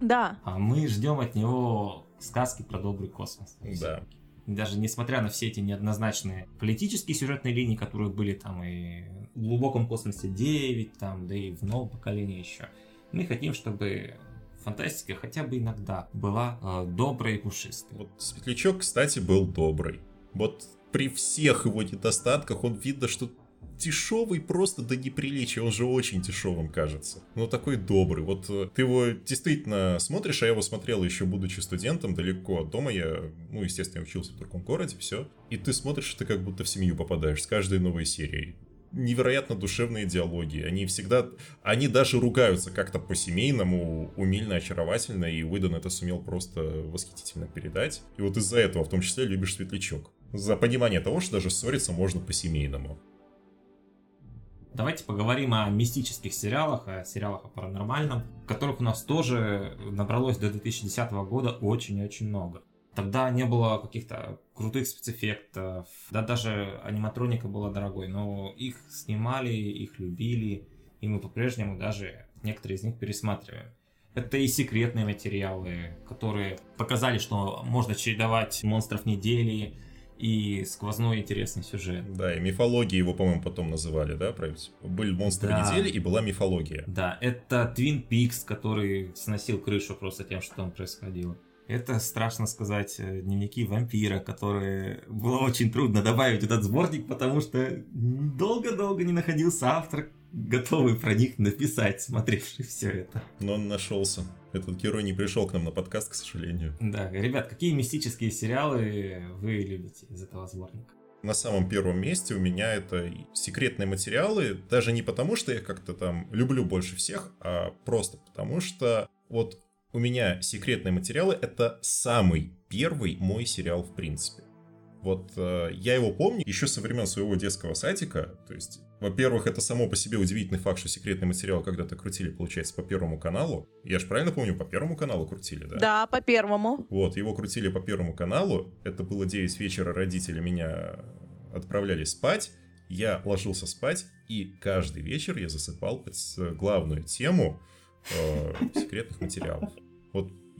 Да. А мы ждем от него сказки про добрый космос. Да. Даже несмотря на все эти неоднозначные политические сюжетные линии, которые были там и в глубоком космосе 9, там, да и в новом поколении еще, мы хотим, чтобы фантастика хотя бы иногда была э, доброй и пушистой. Вот Светлячок, кстати, был добрый. Вот при всех его недостатках он видно, что дешевый просто до неприличия, он же очень дешевым кажется. Но такой добрый. Вот э, ты его действительно смотришь, а я его смотрел еще будучи студентом далеко от дома. Я, ну, естественно, учился в другом городе, все. И ты смотришь, ты как будто в семью попадаешь с каждой новой серией невероятно душевные диалоги. Они всегда, они даже ругаются как-то по-семейному, умильно, очаровательно, и Уидон это сумел просто восхитительно передать. И вот из-за этого, в том числе, любишь Светлячок. За понимание того, что даже ссориться можно по-семейному. Давайте поговорим о мистических сериалах, о сериалах о паранормальном, которых у нас тоже набралось до 2010 года очень-очень много. Тогда не было каких-то крутых спецэффектов, да даже аниматроника была дорогой, но их снимали, их любили, и мы по-прежнему даже некоторые из них пересматриваем. Это и секретные материалы, которые показали, что можно чередовать монстров недели, и сквозной интересный сюжет. Да, и мифология его, по-моему, потом называли, да? Были монстры да. недели и была мифология. Да, это Twin Peaks, который сносил крышу просто тем, что там происходило. Это, страшно сказать, э, дневники вампира, которые было очень трудно добавить в этот сборник, потому что долго-долго не находился автор, готовый про них написать, смотревший все это. Но он нашелся. Этот герой не пришел к нам на подкаст, к сожалению. Да, ребят, какие мистические сериалы вы любите из этого сборника? на самом первом месте у меня это секретные материалы, даже не потому, что я как-то там люблю больше всех, а просто потому, что вот у меня секретные материалы это самый первый мой сериал в принципе. Вот э, я его помню еще со времен своего детского садика, то есть во-первых, это само по себе удивительный факт, что секретный материал когда-то крутили, получается, по Первому каналу. Я же правильно помню, по Первому каналу крутили, да? Да, по Первому. Вот, его крутили по Первому каналу. Это было 9 вечера, родители меня отправляли спать. Я ложился спать, и каждый вечер я засыпал под главную тему э, секретных материалов.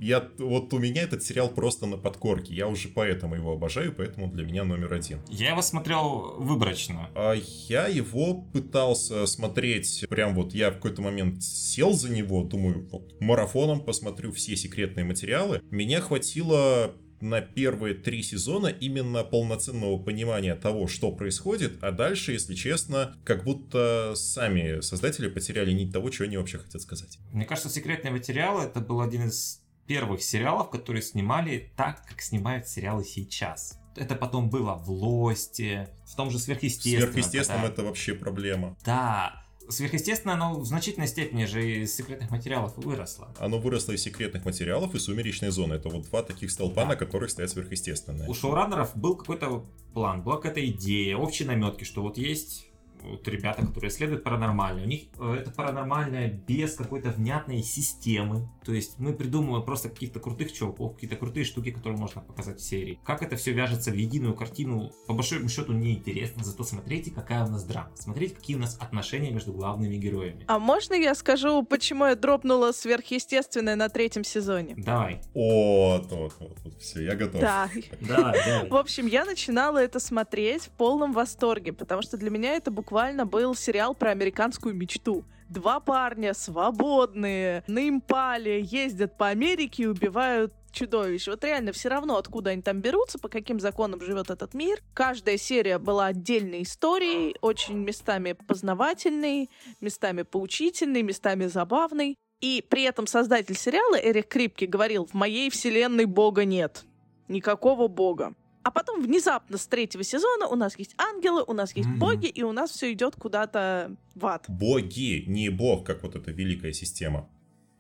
Я, вот у меня этот сериал просто на подкорке. Я уже поэтому его обожаю, поэтому для меня номер один. Я его смотрел выборочно. А я его пытался смотреть, прям вот я в какой-то момент сел за него, думаю, вот марафоном посмотрю все секретные материалы. Меня хватило на первые три сезона именно полноценного понимания того, что происходит, а дальше, если честно, как будто сами создатели потеряли нить того, что они вообще хотят сказать. Мне кажется, секретные материалы это был один из первых сериалов, которые снимали так, как снимают сериалы сейчас. Это потом было в Лосте, в том же Сверхъестественном. Сверхъестественном когда... это вообще проблема. Да, Сверхъестественно, оно в значительной степени же из секретных материалов выросло. Оно выросло из секретных материалов и сумеречной зоны. Это вот два таких столпа, да. на которых стоят сверхъестественные. У шоураннеров был какой-то план, была какая-то идея, общие наметки, что вот есть вот ребята, которые исследуют паранормальное, у них э, это паранормальное без какой-то внятной системы. То есть мы придумываем просто каких-то крутых чуваков, какие-то крутые штуки, которые можно показать в серии. Как это все вяжется в единую картину, по большому счету неинтересно, зато смотрите, какая у нас драма. Смотрите, какие у нас отношения между главными героями. А можно я скажу, почему я дропнула сверхъестественное на третьем сезоне? Давай. О, вот, вот, вот, все, я готов. Да. Да, В общем, я начинала это смотреть в полном восторге, потому что для меня это буквально буквально был сериал про американскую мечту. Два парня свободные, на импале, ездят по Америке и убивают чудовищ. Вот реально все равно, откуда они там берутся, по каким законам живет этот мир. Каждая серия была отдельной историей, очень местами познавательной, местами поучительной, местами забавной. И при этом создатель сериала Эрик Крипки говорил, в моей вселенной бога нет. Никакого бога. А потом внезапно с третьего сезона у нас есть ангелы, у нас есть mm-hmm. боги, и у нас все идет куда-то в ад. Боги, не бог, как вот эта великая система,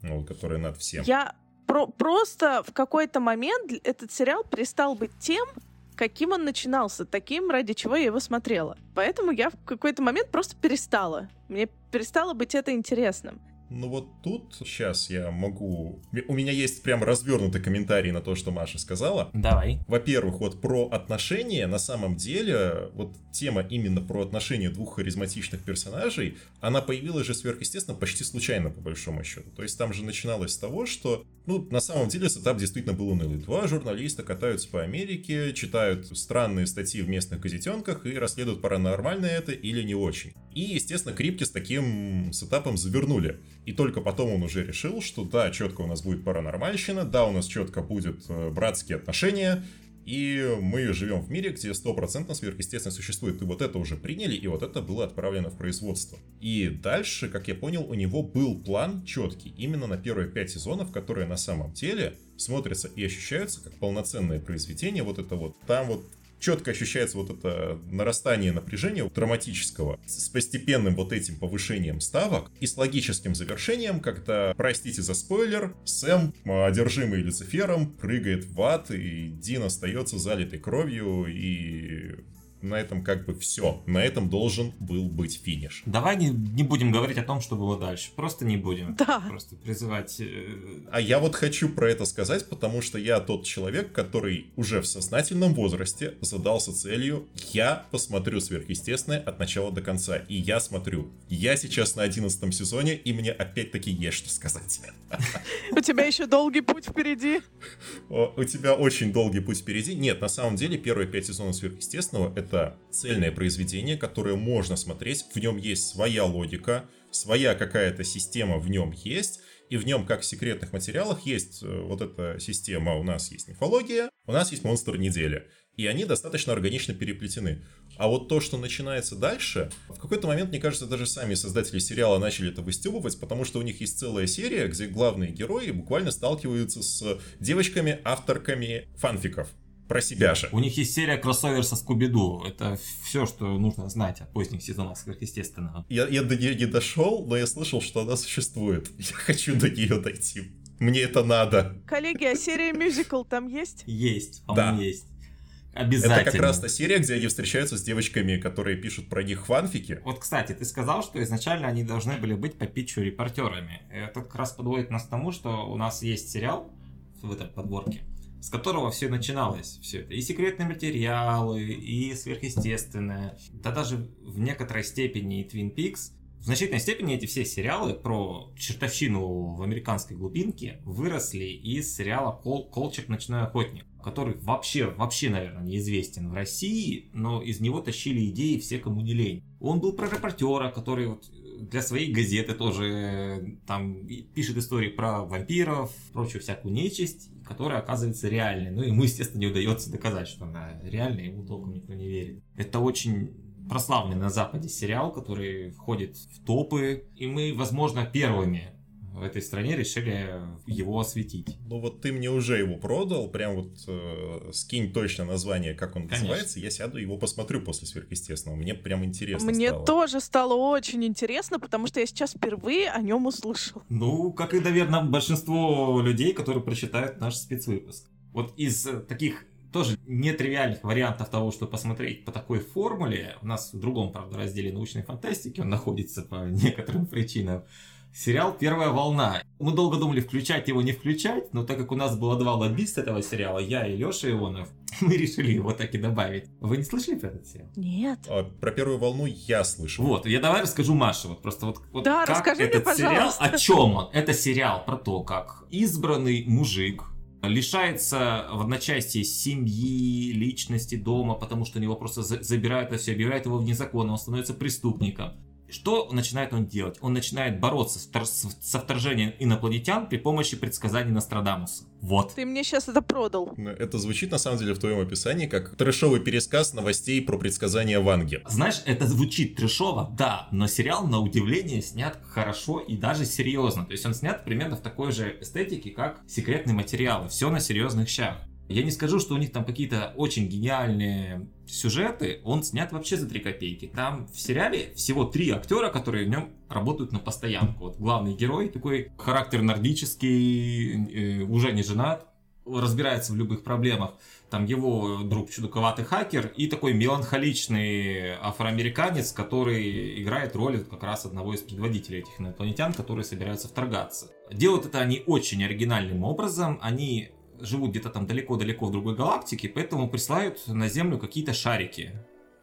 ну, которая над всем. Я про- просто в какой-то момент этот сериал перестал быть тем, каким он начинался, таким, ради чего я его смотрела. Поэтому я в какой-то момент просто перестала. Мне перестало быть это интересным. Ну вот тут сейчас я могу... У меня есть прям развернутый комментарий на то, что Маша сказала. Давай. Во-первых, вот про отношения, на самом деле, вот тема именно про отношения двух харизматичных персонажей, она появилась же сверхъестественно почти случайно, по большому счету. То есть там же начиналось с того, что, ну, на самом деле сетап действительно был унылый. Два журналиста катаются по Америке, читают странные статьи в местных газетенках и расследуют, паранормально это или не очень. И, естественно, Крипки с таким сетапом завернули. И только потом он уже решил, что да, четко у нас будет паранормальщина, да, у нас четко будет э, братские отношения, и мы живем в мире, где стопроцентно сверхъестественно существует. И вот это уже приняли, и вот это было отправлено в производство. И дальше, как я понял, у него был план четкий, именно на первые пять сезонов, которые на самом деле смотрятся и ощущаются как полноценное произведение. Вот это вот, там вот четко ощущается вот это нарастание напряжения драматического с постепенным вот этим повышением ставок и с логическим завершением, когда, простите за спойлер, Сэм, одержимый Люцифером, прыгает в ад, и Дин остается залитой кровью и на этом как бы все. На этом должен был быть финиш. Давай не, не будем говорить о том, что было дальше. Просто не будем. Да. Просто призывать... э, А я вот хочу про это сказать, потому что я тот человек, который уже в сознательном возрасте задался целью «я посмотрю сверхъестественное от начала до конца». И я смотрю. Я сейчас на одиннадцатом сезоне, и мне опять-таки есть что сказать. У тебя еще долгий путь впереди. У тебя очень долгий путь впереди. Нет, на самом деле, первые пять сезонов сверхъестественного — это цельное произведение, которое можно смотреть. В нем есть своя логика, своя какая-то система в нем есть, и в нем, как в секретных материалах, есть э, вот эта система. У нас есть мифология, у нас есть монстр недели. И они достаточно органично переплетены. А вот то, что начинается дальше, в какой-то момент, мне кажется, даже сами создатели сериала начали это выстебывать, потому что у них есть целая серия, где главные герои буквально сталкиваются с девочками-авторками фанфиков. Про себя же. У них есть серия кроссовер со Скуби-Ду. Это все, что нужно знать о поздних сезонах сверхъестественного. Я, я до нее не дошел, но я слышал, что она существует. Я хочу до нее дойти. Мне это надо. Коллеги, а серия мюзикл там есть? Есть, по-моему, Да. есть. Обязательно. Это как раз та серия, где они встречаются с девочками, которые пишут про них фанфики. Вот, кстати, ты сказал, что изначально они должны были быть по питчу репортерами. Это как раз подводит нас к тому, что у нас есть сериал в этой подборке, с которого все начиналось. Все это. И секретные материалы, и сверхъестественное. Да даже в некоторой степени и Twin Peaks. В значительной степени эти все сериалы про чертовщину в американской глубинке выросли из сериала Кол «Колчак. Ночной охотник», который вообще, вообще, наверное, неизвестен в России, но из него тащили идеи все, кому не лень. Он был про репортера, который вот для своей газеты тоже э, там пишет истории про вампиров, прочую всякую нечисть, которая оказывается реальной. Ну, ему, естественно, не удается доказать, что она реальная, ему толком никто не верит. Это очень прославленный на Западе сериал, который входит в топы, и мы, возможно, первыми в этой стране решили его осветить. Ну вот ты мне уже его продал, прям вот э, скинь точно название, как он Конечно. называется, я сяду его посмотрю после сверхъестественного. Мне прям интересно Мне стало. тоже стало очень интересно, потому что я сейчас впервые о нем услышал. Ну, как и, наверное, большинство людей, которые прочитают наш спецвыпуск. Вот из таких тоже нетривиальных вариантов того, что посмотреть по такой формуле, у нас в другом, правда, разделе научной фантастики он находится по некоторым причинам, сериал «Первая волна». Мы долго думали, включать его, не включать, но так как у нас было два лоббиста этого сериала, я и Леша Ионов, мы решили его так и добавить. Вы не слышали про этот сериал? Нет. А, про первую волну я слышал. Вот, я давай расскажу Маше, вот просто вот, вот Да, как расскажи мне, этот сериал, пожалуйста. о чем он? Это сериал про то, как избранный мужик лишается в одночасье семьи, личности, дома, потому что у него просто за- забирают это все, объявляют его вне закона, он становится преступником. Что начинает он делать? Он начинает бороться со вторжением инопланетян при помощи предсказаний Нострадамуса. Вот. Ты мне сейчас это продал. Это звучит на самом деле в твоем описании как трэшовый пересказ новостей про предсказания Ванги. Знаешь, это звучит трешово, да, но сериал, на удивление, снят хорошо и даже серьезно. То есть он снят примерно в такой же эстетике, как секретные материалы. Все на серьезных щах. Я не скажу, что у них там какие-то очень гениальные сюжеты. Он снят вообще за 3 копейки. Там в сериале всего три актера, которые в нем работают на постоянку. Вот главный герой такой характер нордический, э, уже не женат, разбирается в любых проблемах. Там его друг чудаковатый хакер и такой меланхоличный афроамериканец, который играет роль как раз одного из предводителей этих инопланетян, которые собираются вторгаться. Делают это они очень оригинальным образом. Они живут где-то там далеко-далеко в другой галактике, поэтому присылают на Землю какие-то шарики.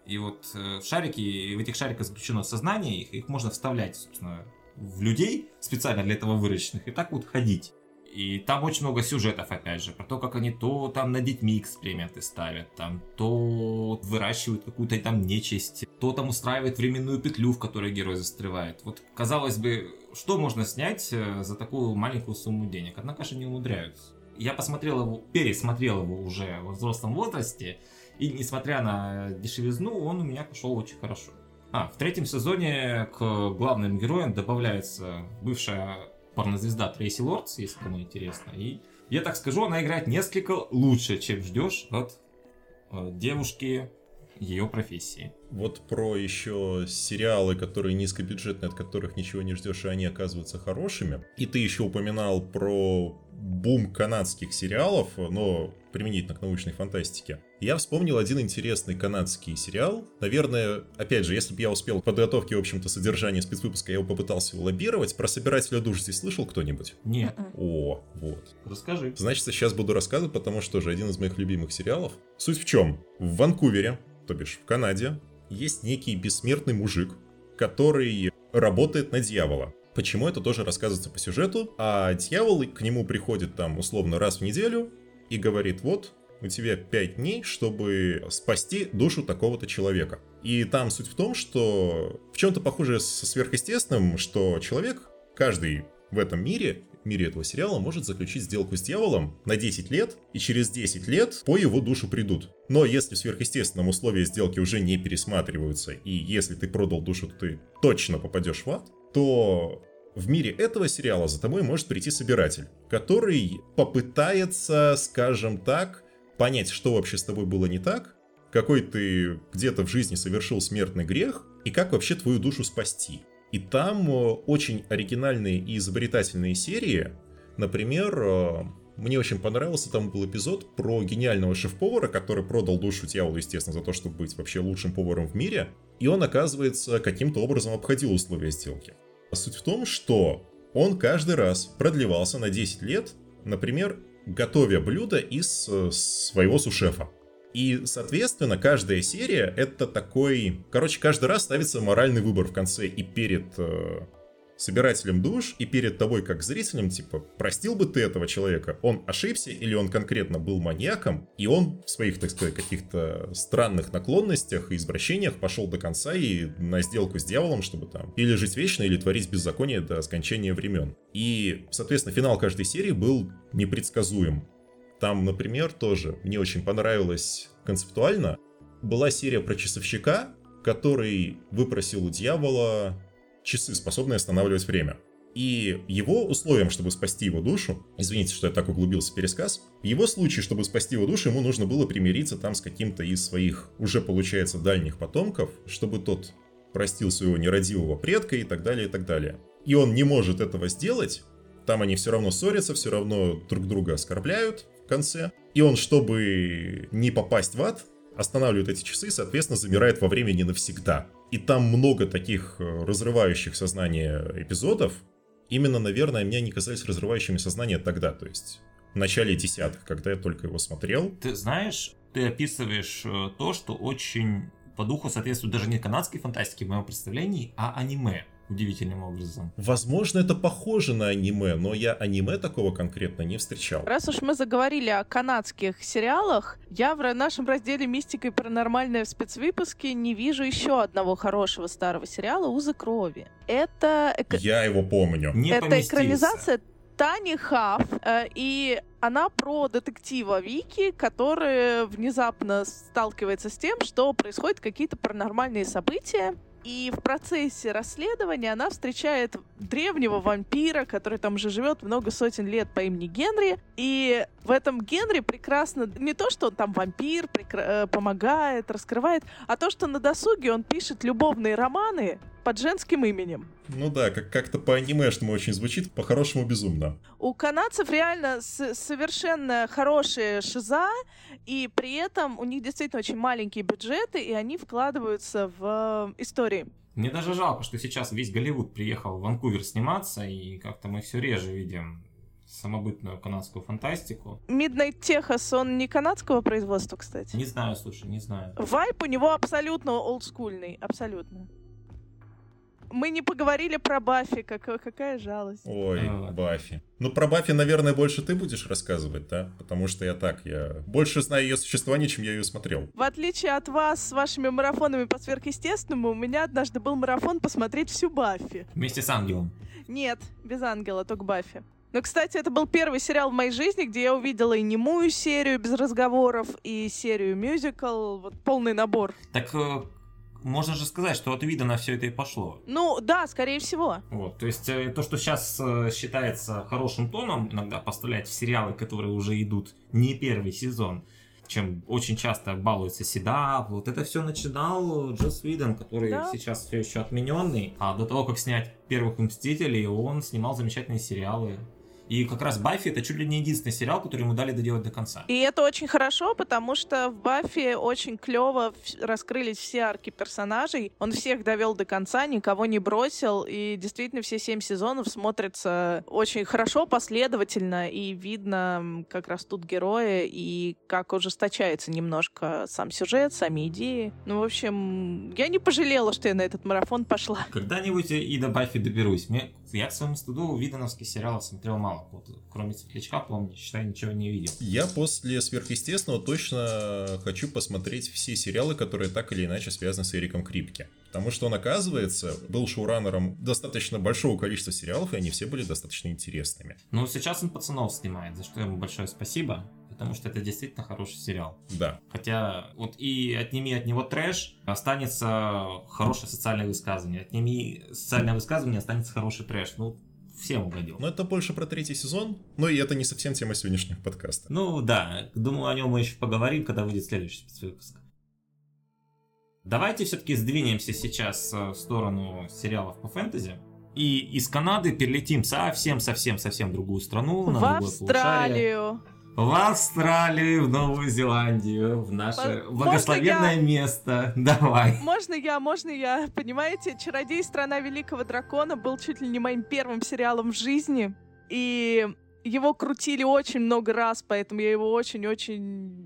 И вот э, в шарики, в этих шариках заключено сознание их, их можно вставлять, собственно, в людей, специально для этого выращенных, и так вот ходить. И там очень много сюжетов, опять же, про то, как они то там на детьми эксперименты ставят, там, то выращивают какую-то там нечисть, то там устраивают временную петлю, в которой герой застревает. Вот, казалось бы, что можно снять э, за такую маленькую сумму денег? Однако же не умудряются. Я посмотрел его, пересмотрел его уже в взрослом возрасте, и несмотря на дешевизну, он у меня пошел очень хорошо. А, в третьем сезоне к главным героям добавляется бывшая порнозвезда Трейси Лордс, если кому интересно. И я так скажу, она играет несколько лучше, чем ждешь от э, девушки ее профессии. Вот про еще сериалы, которые низкобюджетные, от которых ничего не ждешь, и они оказываются хорошими. И ты еще упоминал про бум канадских сериалов, но применительно к научной фантастике, я вспомнил один интересный канадский сериал. Наверное, опять же, если бы я успел в подготовке, в общем-то, содержания спецвыпуска, я его попытался лоббировать. Про собирателя душ здесь слышал кто-нибудь? Нет. О, вот. Расскажи. Значит, сейчас буду рассказывать, потому что же один из моих любимых сериалов. Суть в чем? В Ванкувере, то бишь в Канаде, есть некий бессмертный мужик, который работает на дьявола. Почему это тоже рассказывается по сюжету? А дьявол к нему приходит там условно раз в неделю и говорит, вот, у тебя 5 дней, чтобы спасти душу такого-то человека. И там суть в том, что в чем-то похоже со сверхъестественным, что человек, каждый в этом мире, мире этого сериала, может заключить сделку с дьяволом на 10 лет, и через 10 лет по его душу придут. Но если в сверхъестественном условии сделки уже не пересматриваются, и если ты продал душу, то ты точно попадешь в ад, то в мире этого сериала за тобой может прийти собиратель, который попытается, скажем так, понять, что вообще с тобой было не так, какой ты где-то в жизни совершил смертный грех, и как вообще твою душу спасти. И там э, очень оригинальные и изобретательные серии. Например, э, мне очень понравился, там был эпизод про гениального шеф-повара, который продал душу дьяволу, естественно, за то, чтобы быть вообще лучшим поваром в мире. И он, оказывается, каким-то образом обходил условия сделки. Суть в том, что он каждый раз продлевался на 10 лет, например, готовя блюдо из э, своего сушефа. И, соответственно, каждая серия это такой... Короче, каждый раз ставится моральный выбор в конце и перед э, собирателем душ и перед тобой как зрителем, типа, простил бы ты этого человека? Он ошибся или он конкретно был маньяком, и он в своих, так сказать, каких-то странных наклонностях и извращениях пошел до конца и на сделку с дьяволом, чтобы там или жить вечно, или творить беззаконие до скончания времен. И, соответственно, финал каждой серии был непредсказуем. Там, например, тоже мне очень понравилось концептуально. Была серия про часовщика, который выпросил у дьявола часы, способные останавливать время. И его условием, чтобы спасти его душу, извините, что я так углубился в пересказ, в его случае, чтобы спасти его душу, ему нужно было примириться там с каким-то из своих, уже получается, дальних потомков, чтобы тот простил своего нерадивого предка и так далее, и так далее. И он не может этого сделать, там они все равно ссорятся, все равно друг друга оскорбляют конце. И он, чтобы не попасть в ад, останавливает эти часы, соответственно, замирает во времени навсегда. И там много таких э, разрывающих сознание эпизодов. Именно, наверное, мне они казались разрывающими сознание тогда, то есть в начале десятых, когда я только его смотрел. Ты знаешь, ты описываешь э, то, что очень по духу соответствует даже не канадской фантастике в моем представлении, а аниме удивительным образом. Возможно, это похоже на аниме, но я аниме такого конкретно не встречал. Раз уж мы заговорили о канадских сериалах, я в нашем разделе «Мистика и паранормальное» в спецвыпуске не вижу еще одного хорошего старого сериала «Узы крови». Это... Я его помню. Не это поместился. экранизация Тани Хафф, э, и она про детектива Вики, который внезапно сталкивается с тем, что происходят какие-то паранормальные события, и в процессе расследования она встречает древнего вампира, который там уже живет много сотен лет по имени Генри. И в этом Генри прекрасно не то, что он там вампир, прекра- э, помогает, раскрывает, а то, что на досуге он пишет любовные романы под женским именем. Ну да, как- как-то по анимешному очень звучит, по-хорошему безумно. У канадцев реально совершенно хорошая шиза, и при этом у них действительно очень маленькие бюджеты, и они вкладываются в э, истории. Мне даже жалко, что сейчас весь Голливуд приехал в Ванкувер сниматься, и как-то мы все реже видим самобытную канадскую фантастику. Midnight Техас, он не канадского производства, кстати. Не знаю, слушай, не знаю. Вайп у него абсолютно олдскульный, абсолютно. Мы не поговорили про Баффи, как, какая жалость. Ой, А. Баффи. Ну, про Баффи, наверное, больше ты будешь рассказывать, да? Потому что я так, я больше знаю ее существование, чем я ее смотрел. В отличие от вас с вашими марафонами по сверхъестественному, у меня однажды был марафон посмотреть всю Баффи. Вместе с Ангелом. Нет, без ангела, только Баффи. Но, кстати, это был первый сериал в моей жизни, где я увидела и немую серию без разговоров, и серию мюзикл, вот полный набор. Так э, можно же сказать, что от вида на все это и пошло. Ну, да, скорее всего. Вот, то есть э, то, что сейчас э, считается хорошим тоном, иногда поставлять в сериалы, которые уже идут не первый сезон, чем очень часто балуется Седа, вот это все начинал Джос Уидон, который Да. сейчас все еще отмененный, а до того, как снять первых Мстителей, он снимал замечательные сериалы. И как раз Баффи это чуть ли не единственный сериал, который ему дали доделать до конца. И это очень хорошо, потому что в Баффи очень клево раскрылись все арки персонажей. Он всех довел до конца, никого не бросил, и действительно все семь сезонов смотрятся очень хорошо, последовательно, и видно, как растут герои, и как ужесточается немножко сам сюжет, сами идеи. Ну, в общем, я не пожалела, что я на этот марафон пошла. Когда-нибудь и до Баффи доберусь. Мне, я к своему стыду видановских сериалов смотрел мало. Вот, кроме Светлячка, помню, считай, ничего не видел. Я после Сверхъестественного точно хочу посмотреть все сериалы, которые так или иначе связаны с Эриком Крипке. Потому что он, оказывается, был шоураннером достаточно большого количества сериалов, и они все были достаточно интересными. Ну, сейчас он пацанов снимает, за что ему большое спасибо потому что это действительно хороший сериал. Да. Хотя вот и отними от него трэш, останется хорошее социальное высказывание. Отними социальное высказывание, останется хороший трэш. Ну, всем угодил. Но это больше про третий сезон, но и это не совсем тема сегодняшнего подкаста. Ну да, думаю, о нем мы еще поговорим, когда выйдет следующий выпуск. Давайте все-таки сдвинемся сейчас э, в сторону сериалов по фэнтези. И из Канады перелетим совсем-совсем-совсем другую страну. В на Австралию. Полушарие в Австралию, в Новую Зеландию, в наше Можно благословенное я... место. Давай. Можно я, можно я. Понимаете, «Чародей. Страна Великого Дракона» был чуть ли не моим первым сериалом в жизни. И его крутили очень много раз, поэтому я его очень-очень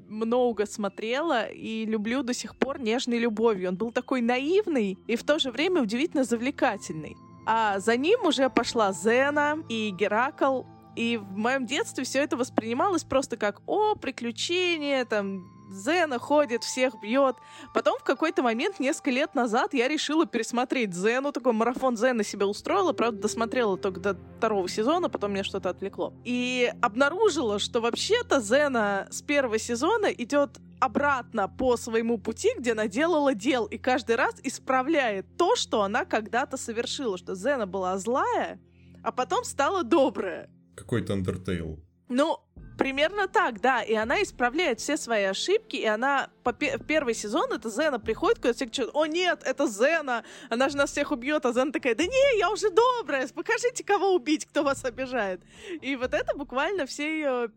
много смотрела и люблю до сих пор нежной любовью. Он был такой наивный и в то же время удивительно завлекательный. А за ним уже пошла Зена и Геракл, и в моем детстве все это воспринималось просто как «О, приключения, там, Зена ходит, всех бьет. Потом в какой-то момент, несколько лет назад, я решила пересмотреть Зену. Такой марафон Зена себе устроила. Правда, досмотрела только до второго сезона, потом меня что-то отвлекло. И обнаружила, что вообще-то Зена с первого сезона идет обратно по своему пути, где она делала дел, и каждый раз исправляет то, что она когда-то совершила. Что Зена была злая, а потом стала добрая какой-то Undertale. Ну, примерно так, да. И она исправляет все свои ошибки, и она по пе- первый сезон, это Зена приходит, куда все кричат, о нет, это Зена, она же нас всех убьет, а Зена такая, да не, я уже добрая, покажите, кого убить, кто вас обижает. И вот это буквально все ее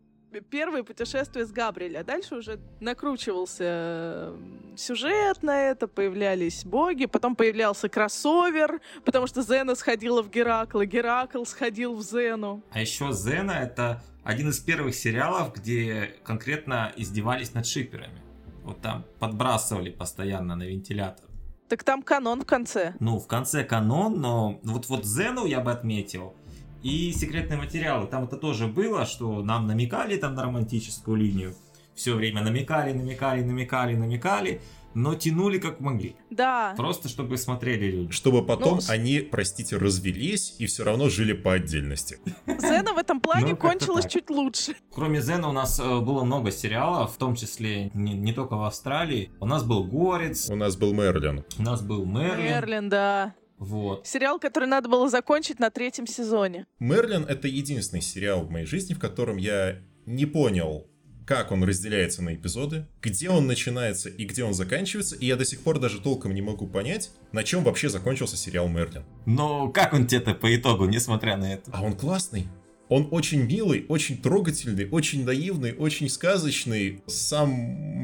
первое путешествие с Габриэля. Дальше уже накручивался сюжет на это, появлялись боги, потом появлялся кроссовер, потому что Зена сходила в Геракл, и Геракл сходил в Зену. А еще Зена — это один из первых сериалов, где конкретно издевались над шиперами. Вот там подбрасывали постоянно на вентилятор. Так там канон в конце. Ну, в конце канон, но вот, вот Зену я бы отметил — и секретные материалы. Там это тоже было, что нам намекали там на романтическую линию. Все время намекали, намекали, намекали, намекали, но тянули как могли. Да. Просто чтобы смотрели люди. Чтобы потом ну, они, простите, развелись и все равно жили по отдельности. Зена в этом плане ну, кончилась чуть лучше. Кроме Зена у нас э, было много сериалов, в том числе не, не только в Австралии. У нас был Горец. У нас был Мерлин. У нас был Мерлин. Мерлин, да. Вот. Сериал, который надо было закончить на третьем сезоне. Мерлин — это единственный сериал в моей жизни, в котором я не понял, как он разделяется на эпизоды, где он начинается и где он заканчивается, и я до сих пор даже толком не могу понять, на чем вообще закончился сериал Мерлин. Но как он тебе-то по итогу, несмотря на это? А он классный. Он очень милый, очень трогательный, очень наивный, очень сказочный. Сам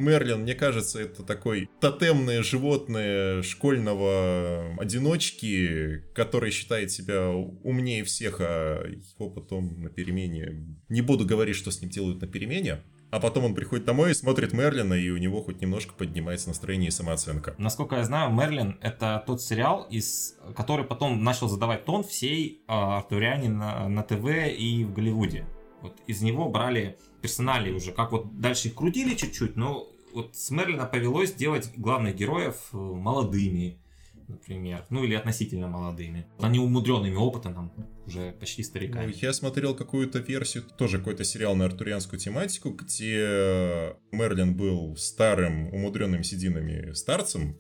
Мерлин, мне кажется, это такой тотемное животное школьного одиночки, который считает себя умнее всех, а его потом на перемене... Не буду говорить, что с ним делают на перемене, а потом он приходит домой и смотрит Мерлина, и у него хоть немножко поднимается настроение и самооценка. Насколько я знаю, Мерлин — это тот сериал, из, который потом начал задавать тон всей э, Артуриане на, на ТВ и в Голливуде. Вот из него брали персонали уже, как вот дальше их крутили чуть-чуть, но вот с Мерлина повелось делать главных героев э, молодыми, например, ну или относительно молодыми. Они умудренными опытом, там, уже почти стариками. Ну, я смотрел какую-то версию, тоже какой-то сериал на артурианскую тематику, где Мерлин был старым, умудренным сединами старцем,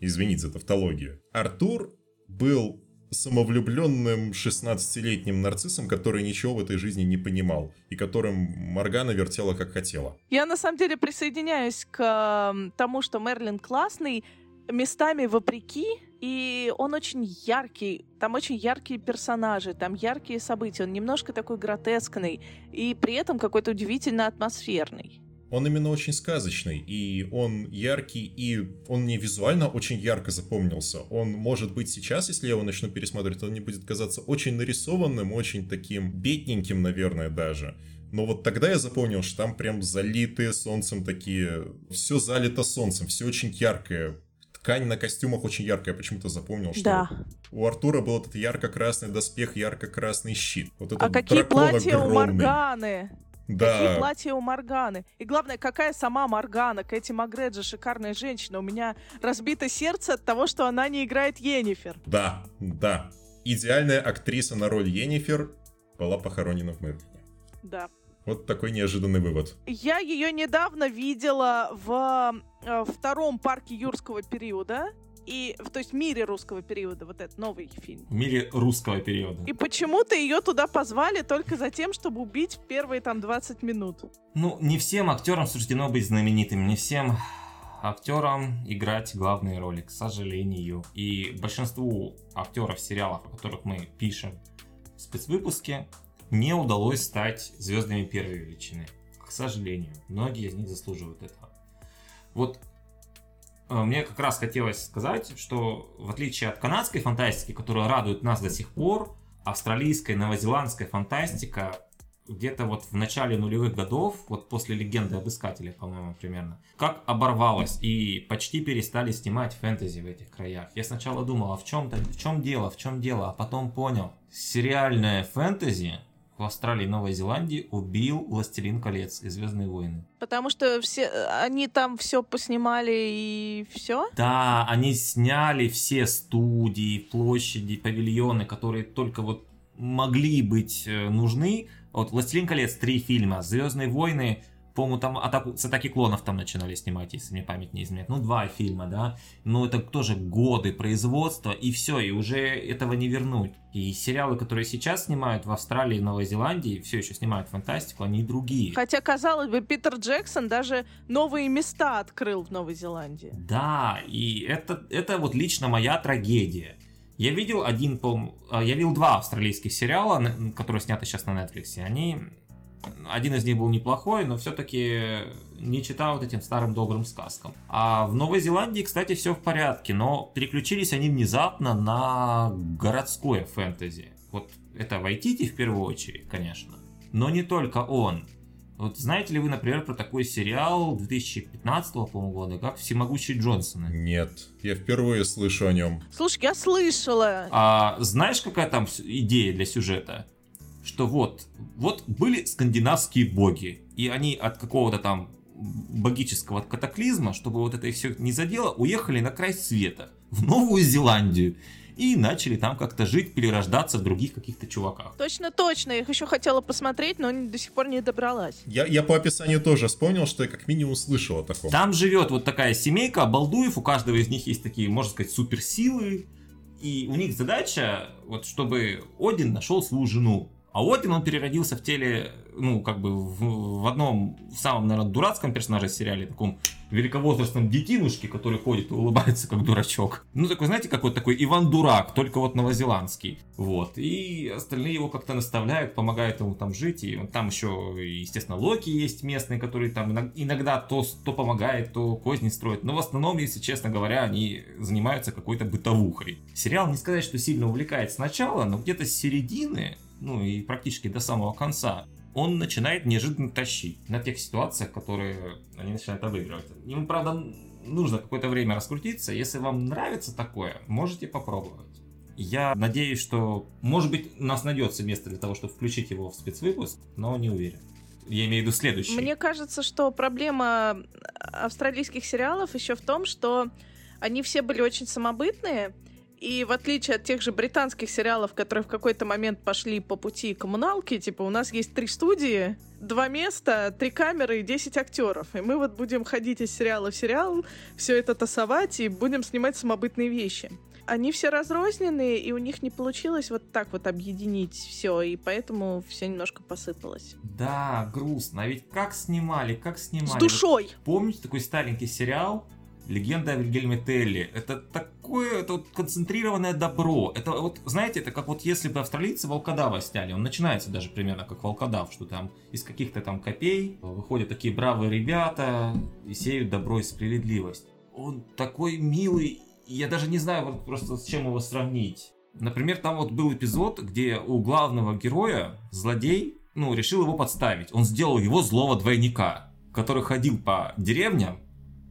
извините за тавтологию. Артур был самовлюбленным 16-летним нарциссом, который ничего в этой жизни не понимал, и которым Моргана вертела как хотела. Я на самом деле присоединяюсь к тому, что Мерлин классный, местами вопреки и он очень яркий, там очень яркие персонажи, там яркие события, он немножко такой гротескный, и при этом какой-то удивительно атмосферный. Он именно очень сказочный, и он яркий, и он мне визуально очень ярко запомнился. Он может быть сейчас, если я его начну пересматривать, он не будет казаться очень нарисованным, очень таким бедненьким, наверное, даже. Но вот тогда я запомнил, что там прям залитые солнцем такие... Все залито солнцем, все очень яркое. Ткань на костюмах очень яркая, я почему-то запомнил, что Да. у Артура был этот ярко-красный доспех, ярко-красный щит. Вот этот А какие платья у огромный. Морганы? Какие Да, платья у Морганы? И главное, какая сама Моргана? Кэти Макгреджи шикарная женщина. У меня разбито сердце от того, что она не играет Йеннифер. да, да. Идеальная актриса на роль Йеннифер была похоронена в Мерлине. Да. Вот такой неожиданный вывод. Я ее недавно видела в э, втором парке юрского периода. И, в- то есть в мире русского периода, вот этот новый фильм. В мире русского периода. И почему-то ее туда позвали только за тем, чтобы убить в первые там 20 минут. Ну, не всем актерам суждено быть знаменитыми, не всем актерам играть главные роли, к сожалению. И большинству актеров сериалов, о которых мы пишем в спецвыпуске, не удалось стать звездами первой величины. К сожалению, многие из них заслуживают этого. Вот э, мне как раз хотелось сказать, что в отличие от канадской фантастики, которая радует нас до сих пор, австралийская, новозеландская фантастика где-то вот в начале нулевых годов, вот после легенды об искателе, по-моему, примерно, как оборвалась и почти перестали снимать фэнтези в этих краях. Я сначала думал, а в чем, в чем дело, в чем дело, а потом понял, сериальное фэнтези в Австралии и Новой Зеландии убил «Властелин колец» и «Звездные войны». Потому что все, э, они там все поснимали и все. Да, они сняли все студии, площади, павильоны, которые только вот могли быть э, нужны. Вот «Властелин колец» три фильма, «Звездные войны», по-моему, там атаку, с атаки клонов там начинали снимать, если мне память не изменяет. Ну, два фильма, да. Но это тоже годы производства, и все, и уже этого не вернуть. И сериалы, которые сейчас снимают в Австралии и Новой Зеландии, все еще снимают фантастику, они другие. Хотя, казалось бы, Питер Джексон даже новые места открыл в Новой Зеландии. Да, и это, это вот лично моя трагедия. Я видел один, по я видел два австралийских сериала, которые сняты сейчас на Netflix. Они, один из них был неплохой, но все-таки не читал вот этим старым добрым сказкам. А в Новой Зеландии, кстати, все в порядке, но переключились они внезапно на городское фэнтези. Вот это Вайтити в первую очередь, конечно. Но не только он. Вот знаете ли вы, например, про такой сериал 2015 по-моему, года, как «Всемогущие Джонсоны»? Нет, я впервые слышу о нем. Слушай, я слышала. А знаешь, какая там идея для сюжета? Что вот, вот были скандинавские боги, и они от какого-то там богического катаклизма, чтобы вот это их все не задело, уехали на край света, в Новую Зеландию, и начали там как-то жить, перерождаться в других каких-то чуваках. Точно, точно. Я их еще хотела посмотреть, но до сих пор не добралась. Я, я по описанию тоже вспомнил, что я как минимум слышал о таком. Там живет вот такая семейка Балдуев, у каждого из них есть такие, можно сказать, суперсилы, и у них задача, вот чтобы Один нашел свою жену. А Один, он переродился в теле, ну, как бы в, в одном, в самом, наверное, дурацком персонаже в сериале, таком великовозрастном детинушке, который ходит и улыбается, как дурачок. Ну, такой, знаете, как вот такой Иван Дурак, только вот новозеландский. Вот. И остальные его как-то наставляют, помогают ему там жить. И там еще, естественно, Локи есть местный, который там иног- иногда то, то помогает, то козни строит. Но в основном, если честно говоря, они занимаются какой-то бытовухой. Сериал не сказать, что сильно увлекает сначала, но где-то с середины, ну и практически до самого конца, он начинает неожиданно тащить на тех ситуациях, которые они начинают обыгрывать. Ему, правда, нужно какое-то время раскрутиться. Если вам нравится такое, можете попробовать. Я надеюсь, что, может быть, у нас найдется место для того, чтобы включить его в спецвыпуск, но не уверен. Я имею в виду следующий. Мне кажется, что проблема австралийских сериалов еще в том, что они все были очень самобытные, и в отличие от тех же британских сериалов, которые в какой-то момент пошли по пути коммуналки, типа у нас есть три студии, два места, три камеры и 10 актеров. И мы вот будем ходить из сериала в сериал, все это тасовать и будем снимать самобытные вещи. Они все разрозненные, и у них не получилось вот так вот объединить все, и поэтому все немножко посыпалось. Да, грустно. А ведь как снимали, как снимали. С душой! Помните такой старенький сериал «Легенда о Вильгельме Телли»? Это такое это вот концентрированное добро. Это вот, знаете, это как вот если бы австралийцы волкодава сняли. Он начинается даже примерно как волкодав, что там из каких-то там копей выходят такие бравые ребята и сеют добро и справедливость. Он такой милый, я даже не знаю вот просто с чем его сравнить. Например, там вот был эпизод, где у главного героя злодей, ну, решил его подставить. Он сделал его злого двойника, который ходил по деревням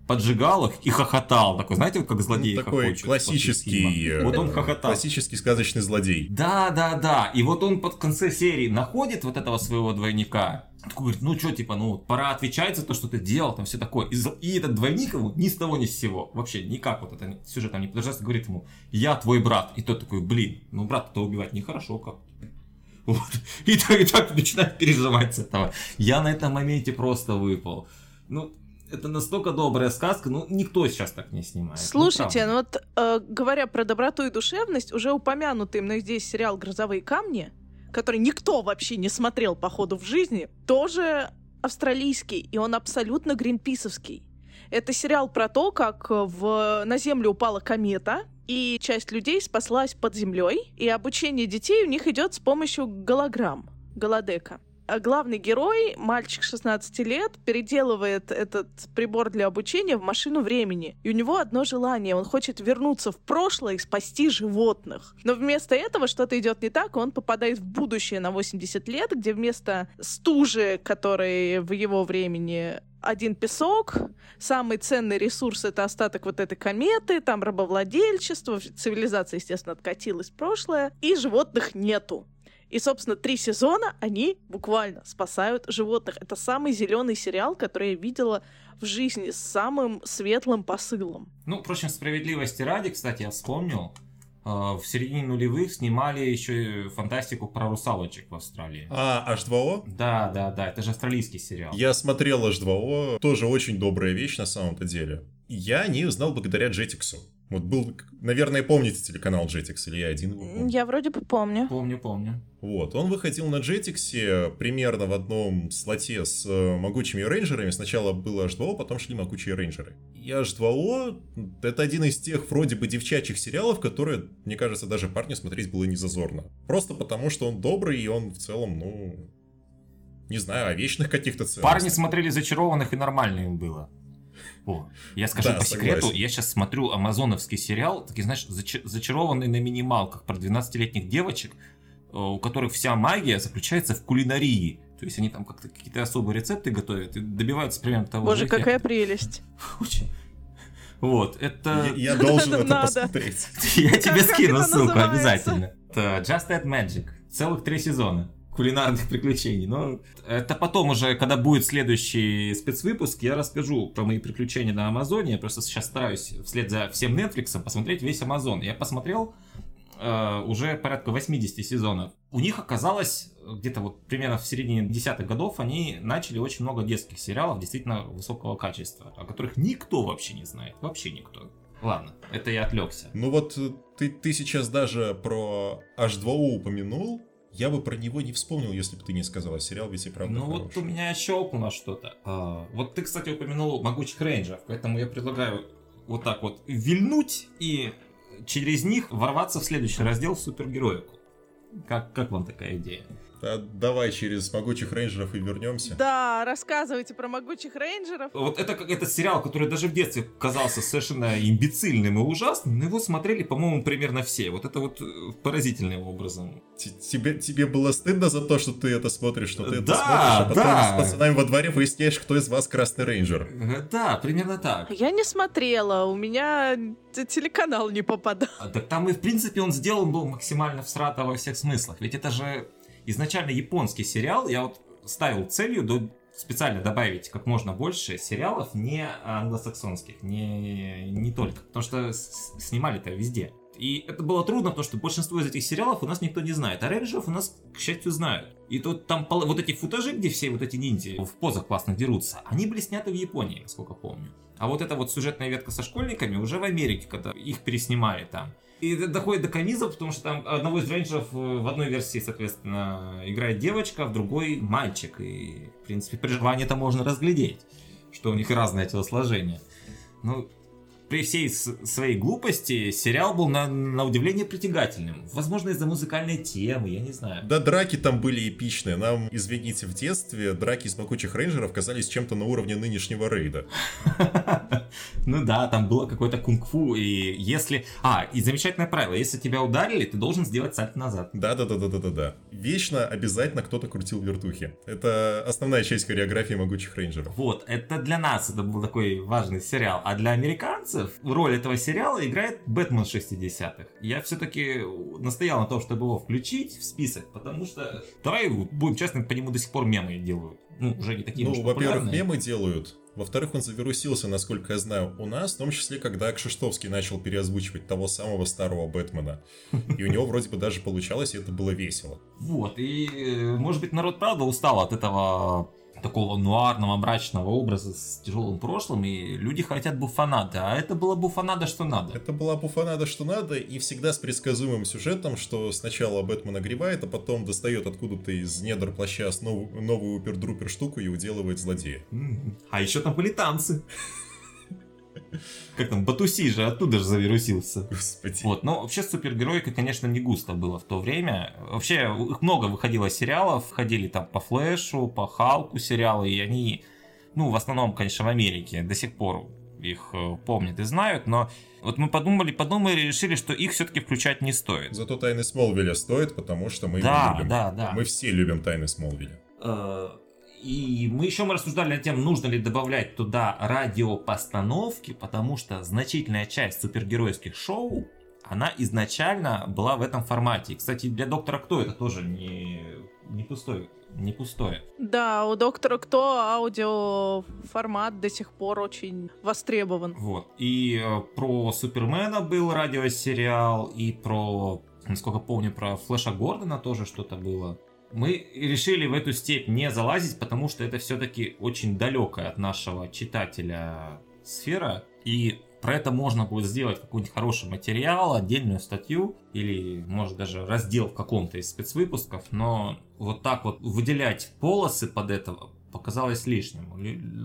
поджигал их и хохотал. Такой, знаете, как злодей ну, Такой классический... Э, вот он хохотал. Классический сказочный злодей. Да, да, да. И вот он под конце серии находит вот этого своего двойника. Такой говорит, ну что, типа, ну пора отвечать за то, что ты делал, там все такое. И, и этот двойник ему ни с того ни с сего. Вообще никак вот это сюжет там не подождаться, говорит ему, я твой брат. И тот такой, блин, ну брата-то убивать нехорошо как. Вот. И так, и так начинает переживать с этого. Я на этом моменте просто выпал. Ну, это настолько добрая сказка, ну никто сейчас так не снимает. Ну, Слушайте, ну, ну вот э, говоря про доброту и душевность, уже упомянутый мной здесь сериал «Грозовые камни», который никто вообще не смотрел по ходу в жизни, тоже австралийский, и он абсолютно гринписовский. Это сериал про то, как в... на Землю упала комета, и часть людей спаслась под землей, и обучение детей у них идет с помощью голограмм, голодека. А главный герой, мальчик 16 лет, переделывает этот прибор для обучения в машину времени. И у него одно желание. Он хочет вернуться в прошлое и спасти животных. Но вместо этого что-то идет не так, и он попадает в будущее на 80 лет, где вместо стужи, который в его времени один песок, самый ценный ресурс — это остаток вот этой кометы, там рабовладельчество, цивилизация, естественно, откатилась в прошлое, и животных нету. И, собственно, три сезона они буквально спасают животных. Это самый зеленый сериал, который я видела в жизни с самым светлым посылом. Ну, впрочем, справедливости ради, кстати, я вспомнил, э, в середине нулевых снимали еще фантастику про русалочек в Австралии. А, H2O? Да, да, да, это же австралийский сериал. Я смотрел H2O, тоже очень добрая вещь на самом-то деле. Я о ней узнал благодаря Jetixу. Вот был, наверное, помните телеканал Jetix, или я один его помню? Я вроде бы помню. Помню, помню. Вот, он выходил на Jetix примерно в одном слоте с э, могучими рейнджерами. Сначала было H2O, потом шли могучие рейнджеры. И H2O — это один из тех вроде бы девчачьих сериалов, которые, мне кажется, даже парню смотреть было не зазорно. Просто потому, что он добрый, и он в целом, ну, не знаю, о вечных каких-то ценностях. Парни смотрели зачарованных, и нормально им было. О, я скажу да, по секрету, согласен. я сейчас смотрю амазоновский сериал, такие, знаешь, зач- зачарованный на минималках про 12-летних девочек, э, у которых вся магия заключается в кулинарии. То есть они там как-то какие-то особые рецепты готовят и добиваются примерно того Боже, же какая прелесть. Очень. Вот, это... Я, я должен это посмотреть. Я тебе скину ссылку обязательно. Это Just Add Magic. Целых три сезона кулинарных приключений. Но это потом уже, когда будет следующий спецвыпуск, я расскажу про мои приключения на Амазоне. Я просто сейчас стараюсь вслед за всем Netflix посмотреть весь Амазон. Я посмотрел э, уже порядка 80 сезонов. У них оказалось где-то вот примерно в середине десятых годов они начали очень много детских сериалов действительно высокого качества, о которых никто вообще не знает. Вообще никто. Ладно, это я отвлекся. Ну вот э, ты, ты сейчас даже про H2O упомянул, я бы про него не вспомнил, если бы ты не сказала. Сериал ведь и правда Ну хороший. вот у меня щелкнуло что-то. А, вот ты, кстати, упомянул могучих рейнджеров, поэтому я предлагаю вот так вот вильнуть и через них ворваться в следующий раздел супергероику. Как, как вам такая идея? А давай через могучих рейнджеров и вернемся. Да, рассказывайте про могучих рейнджеров. Вот это как этот сериал, который даже в детстве казался совершенно имбецильным и ужасным, но его смотрели, по-моему, примерно все. Вот это вот э, поразительным образом. Тебе, тебе было стыдно за то, что ты это смотришь, что ты да, это смотришь, а потом да. с пацанами во дворе выясняешь, кто из вас красный рейнджер. Э, да, примерно так. Я не смотрела, у меня телеканал не попадал. А, так там и в принципе он сделан был максимально всрато во всех смыслах. Ведь это же изначально японский сериал, я вот ставил целью до, специально добавить как можно больше сериалов не англосаксонских, не, не только, потому что снимали-то везде. И это было трудно, потому что большинство из этих сериалов у нас никто не знает, а рейнджеров у нас, к счастью, знают. И тут там вот эти футажи, где все вот эти ниндзя в позах классно дерутся, они были сняты в Японии, насколько помню. А вот эта вот сюжетная ветка со школьниками уже в Америке, когда их переснимали там. И доходит до комизов, потому что там одного из рейнджеров э, в одной версии, соответственно, играет девочка, в другой мальчик. И, в принципе, при желании это можно разглядеть, что у них разное телосложение. Ну, при всей своей глупости сериал был на, на удивление притягательным. Возможно, из-за музыкальной темы, я не знаю. Да, драки там были эпичные. Нам, извините, в детстве драки из могучих рейнджеров казались чем-то на уровне нынешнего рейда. Ну да, там было какое-то кунг-фу, и если... А, и замечательное правило, если тебя ударили, ты должен сделать сальто назад. Да-да-да-да-да-да. Вечно обязательно кто-то крутил вертухи. Это основная часть хореографии могучих рейнджеров. Вот, это для нас это был такой важный сериал, а для американцев американцев роль этого сериала играет Бэтмен 60-х. Я все-таки настоял на том, чтобы его включить в список, потому что, давай будем честны, по нему до сих пор мемы делают. Ну, уже не такие Ну, во-первых, мемы делают. Во-вторых, он завирусился, насколько я знаю, у нас, в том числе, когда Кшиштовский начал переозвучивать того самого старого Бэтмена. И у него вроде бы даже получалось, и это было весело. Вот, и, э, может быть, народ правда устал от этого такого нуарного, мрачного образа с тяжелым прошлым, и люди хотят буфанады, а это была буфанада, что надо. Это была буфанада, что надо, и всегда с предсказуемым сюжетом, что сначала Бэтмен огребает, а потом достает откуда-то из недр плаща нов- новую упер-друпер штуку и уделывает злодея. А еще там были танцы. Как там, Батуси же оттуда же завирусился. Господи. Вот, но вообще с супергероикой, конечно, не густо было в то время. Вообще, их много выходило сериалов, ходили там по Флэшу, по Халку сериалы, и они, ну, в основном, конечно, в Америке до сих пор их э, помнят и знают, но вот мы подумали, подумали и решили, что их все-таки включать не стоит. Зато Тайны Смолвиля стоит, потому что мы да, его любим. Да, да, Мы все любим Тайны Смолвиля. Э, и мы еще мы рассуждали над тем, нужно ли добавлять туда радиопостановки, потому что значительная часть супергеройских шоу, она изначально была в этом формате. И, кстати, для Доктора Кто это тоже не, не пустой не пустое. Да, у Доктора Кто аудиоформат до сих пор очень востребован. Вот. И э, про Супермена был радиосериал, и про, насколько помню, про Флэша Гордона тоже что-то было мы решили в эту степь не залазить, потому что это все-таки очень далекая от нашего читателя сфера, и про это можно будет сделать какой-нибудь хороший материал, отдельную статью или, может, даже раздел в каком-то из спецвыпусков, но вот так вот выделять полосы под это показалось лишним.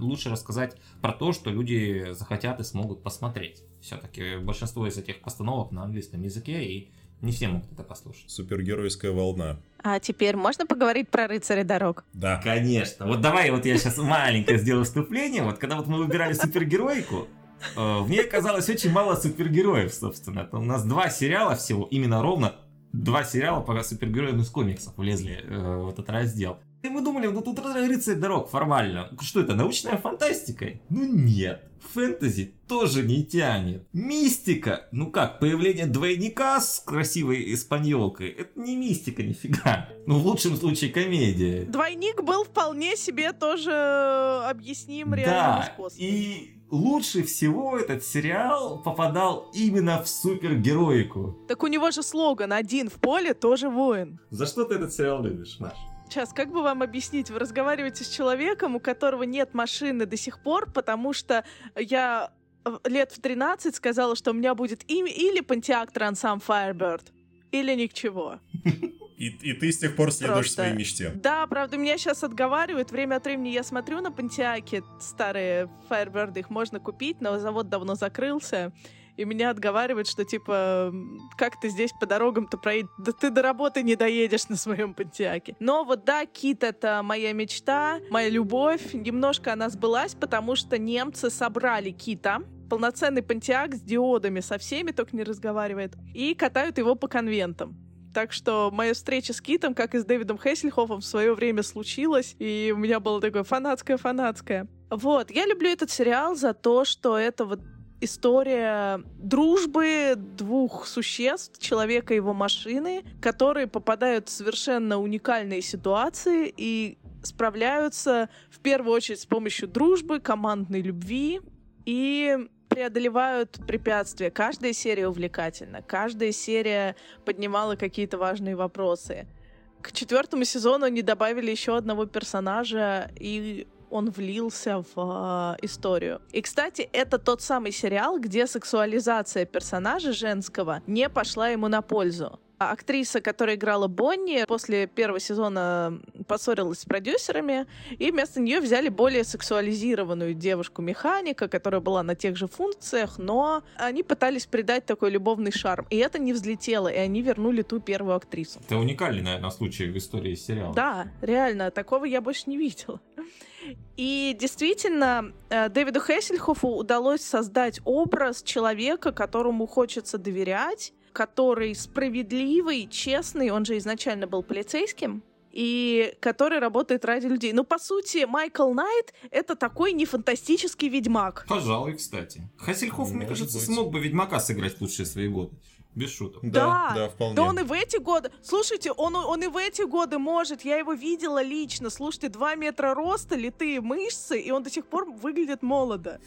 Лучше рассказать про то, что люди захотят и смогут посмотреть. Все-таки большинство из этих постановок на английском языке, и не все могут это послушать. Супергеройская волна. А теперь можно поговорить про рыцаря дорог? Да. Конечно. Вот давай вот я сейчас маленькое сделаю вступление. Вот когда вот мы выбирали супергеройку, э, в ней оказалось очень мало супергероев, собственно. У нас два сериала всего, именно ровно два сериала по супергероям из комиксов влезли э, в этот раздел. И мы думали, ну тут рыцарь дорог формально. Что это, научная фантастика? Ну нет. Фэнтези тоже не тянет. Мистика. Ну как, появление двойника с красивой испаньолкой. Это не мистика нифига. Ну в лучшем случае комедия. Двойник был вполне себе тоже объясним реальным да, способом. и лучше всего этот сериал попадал именно в супергероику. Так у него же слоган «Один в поле, тоже воин». За что ты этот сериал любишь, Маш? Сейчас, как бы вам объяснить? Вы разговариваете с человеком, у которого нет машины до сих пор, потому что я лет в 13 сказала, что у меня будет имя или Pontiac Am Firebird, или ничего. И, и ты с тех пор следуешь Просто... своей мечте. Да, правда, меня сейчас отговаривают. Время от времени я смотрю на Понтиаки, старые Firebird, их можно купить, но завод давно закрылся и меня отговаривают, что типа, как ты здесь по дорогам-то проедешь? Да ты до работы не доедешь на своем Пантиаке. Но вот да, Кит — это моя мечта, моя любовь. Немножко она сбылась, потому что немцы собрали Кита, полноценный Пантиак с диодами, со всеми, только не разговаривает, и катают его по конвентам. Так что моя встреча с Китом, как и с Дэвидом Хессельхофом, в свое время случилась, и у меня было такое фанатское-фанатское. Вот, я люблю этот сериал за то, что это вот история дружбы двух существ, человека и его машины, которые попадают в совершенно уникальные ситуации и справляются в первую очередь с помощью дружбы, командной любви и преодолевают препятствия. Каждая серия увлекательна, каждая серия поднимала какие-то важные вопросы. К четвертому сезону они добавили еще одного персонажа, и он влился в э, историю. И, кстати, это тот самый сериал, где сексуализация персонажа женского не пошла ему на пользу. Актриса, которая играла Бонни, после первого сезона поссорилась с продюсерами, и вместо нее взяли более сексуализированную девушку-механика, которая была на тех же функциях, но они пытались придать такой любовный шарм. И это не взлетело, и они вернули ту первую актрису. Это уникальный, наверное, случай в истории сериала. Да, реально, такого я больше не видела. И действительно, э, Дэвиду Хессельхофу удалось создать образ человека, которому хочется доверять, который справедливый, честный, он же изначально был полицейским, и который работает ради людей. Ну, по сути, Майкл Найт — это такой нефантастический ведьмак. Пожалуй, кстати. Хассельхоф, мне Может кажется, быть. смог бы Ведьмака сыграть в лучшие свои годы. Без шуток. Да, да, вполне. Да он и в эти годы... Слушайте, он, он и в эти годы может. Я его видела лично. Слушайте, 2 метра роста, литые мышцы, и он до сих пор выглядит молодо.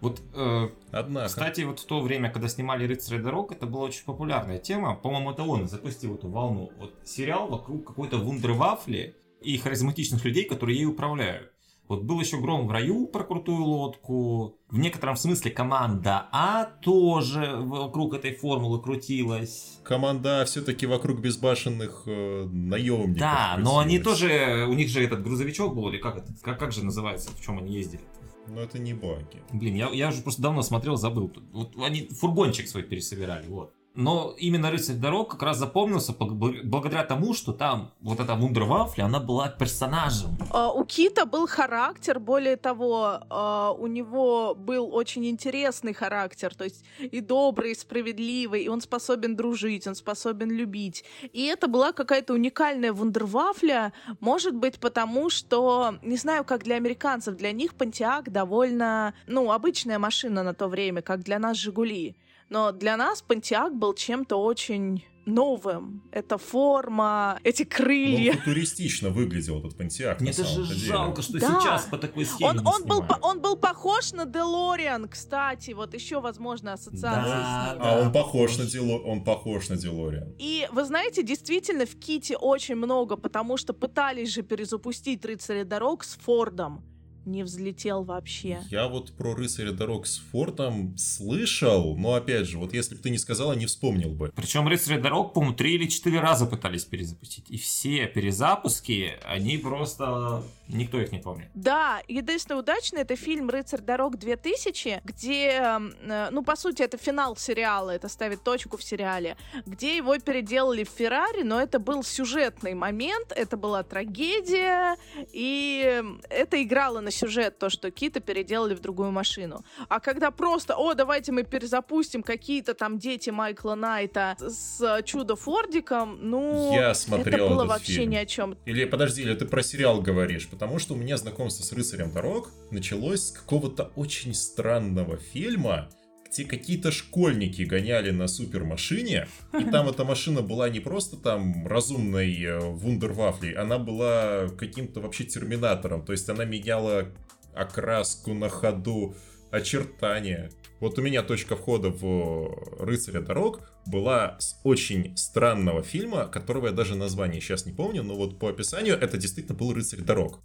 Вот, э, Однако. кстати, вот в то время, когда снимали «Рыцаря дорог», это была очень популярная тема. По-моему, это он запустил эту волну. Вот сериал вокруг какой-то вундервафли и харизматичных людей, которые ей управляют. Вот был еще «Гром в раю» про крутую лодку. В некотором смысле команда А тоже вокруг этой формулы крутилась. Команда все-таки вокруг безбашенных э, наемников. Да, но они крутилась. тоже, у них же этот грузовичок был, или как это, как, как же называется, в чем они ездили? Но это не баги. Блин, я, я уже просто давно смотрел, забыл. Вот они фургончик свой пересобирали, вот. Но именно «Рыцарь дорог» как раз запомнился бл- благодаря тому, что там вот эта вундервафля, она была персонажем. А, У Кита был характер, более того, а, у него был очень интересный характер, то есть и добрый, и справедливый, и он способен дружить, он способен любить. И это была какая-то уникальная вундервафля, может быть, потому что, не знаю, как для американцев, для них Пантиак довольно, ну, обычная машина на то время, как для нас Жигули. Но для нас Пантиак был чем-то очень новым. Это форма, эти Ну, крылья. он футуристично выглядел этот пантеак. Мне даже жалко, что Да. сейчас по такой схеме Он, он, был, он был похож на Делориан, кстати, вот еще, возможно, ассоциация Да, с ним. А да. он похож на Дело... он похож на Делориан. И вы знаете, действительно, в Ките очень много, потому что пытались же перезапустить «Рыцаря дорог» с Фордом. Не взлетел вообще. Я вот про рыцаря дорог с фортом слышал, но опять же, вот если бы ты не сказала, не вспомнил бы. Причем «Рыцарь дорог», по-моему, три или четыре раза пытались перезапустить. И все перезапуски, они просто... Никто их не помнит. Да, единственное удачное это фильм «Рыцарь дорог 2000», где, э, ну, по сути, это финал сериала, это ставит точку в сериале, где его переделали в Феррари, но это был сюжетный момент, это была трагедия, и это играло на сюжет, то, что Кита переделали в другую машину. А когда просто, о, давайте мы перезапустим какие-то там дети Майкла Найта с Чудо-Фордиком, ну, Я смотрел это было вообще фильм. ни о чем. Или подожди, или ты про сериал говоришь? Потому что у меня знакомство с рыцарем дорог началось с какого-то очень странного фильма, где какие-то школьники гоняли на супермашине, и там эта машина была не просто там разумной э, вундервафлей, она была каким-то вообще терминатором, то есть она меняла окраску на ходу, очертания. Вот у меня точка входа в «Рыцаря дорог» была с очень странного фильма, которого я даже название сейчас не помню, но вот по описанию это действительно был «Рыцарь дорог».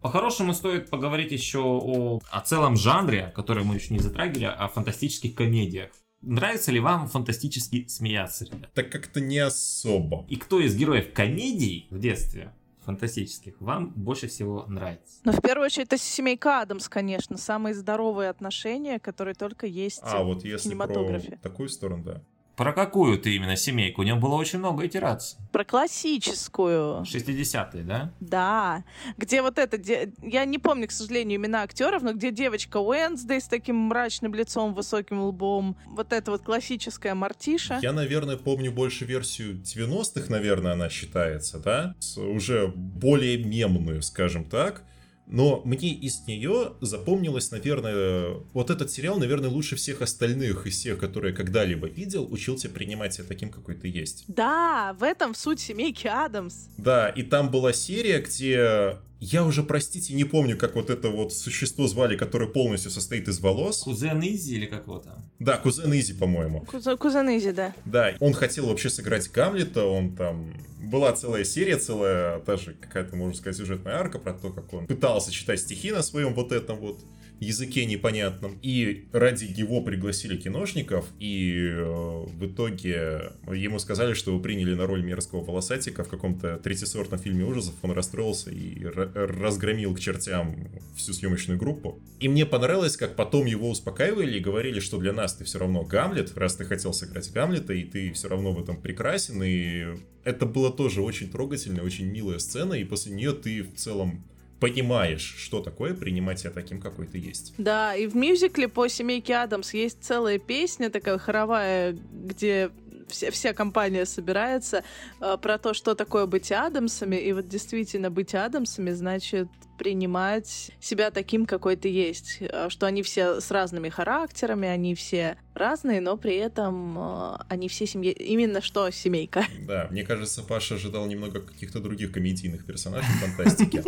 По-хорошему стоит поговорить еще о, о целом жанре, который мы еще не затрагивали, о фантастических комедиях. Нравится ли вам фантастически смеяться, ребят? Так как-то не особо. И кто из героев комедий в детстве фантастических вам больше всего нравится? Но в первую очередь это семейка Адамс, конечно, самые здоровые отношения, которые только есть А, в вот если про кинематографе. такую сторону, да. Про какую ты именно семейку? У него было очень много итераций. Про классическую. 60-е, да? Да, где вот это, де- я не помню, к сожалению, имена актеров, но где девочка Уэнсдей с таким мрачным лицом, высоким лбом, вот это вот классическая Мартиша. Я, наверное, помню больше версию 90-х, наверное, она считается, да? С уже более мемную, скажем так. Но мне из нее запомнилось, наверное, вот этот сериал, наверное, лучше всех остальных из всех, которые когда-либо видел, учил тебя принимать себя таким, какой ты есть. Да, в этом суть семейки Адамс. Да, и там была серия, где я уже, простите, не помню, как вот это вот существо звали, которое полностью состоит из волос. Кузен Изи или как его там? Да, кузен Изи, по-моему. Кузен, кузен Изи, да. Да, он хотел вообще сыграть Гамлета, он там... Была целая серия, целая даже какая-то, можно сказать, сюжетная арка про то, как он пытался читать стихи на своем вот этом вот языке непонятном. И ради его пригласили киношников, и э, в итоге ему сказали, что его приняли на роль мерзкого волосатика в каком-то третьесортном фильме ужасов. Он расстроился и разгромил к чертям всю съемочную группу. И мне понравилось, как потом его успокаивали и говорили, что для нас ты все равно Гамлет, раз ты хотел сыграть Гамлета, и ты все равно в этом прекрасен, и это было тоже очень трогательная, очень милая сцена, и после нее ты в целом понимаешь, что такое принимать себя таким, какой ты есть. Да, и в мюзикле по семейке Адамс есть целая песня такая хоровая, где вся, вся компания собирается э, про то, что такое быть Адамсами. И вот действительно быть Адамсами значит принимать себя таким, какой ты есть. А, что они все с разными характерами, они все разные, но при этом э, они все семьи... Именно что семейка. Да, мне кажется, Паша ожидал немного каких-то других комедийных персонажей фантастики.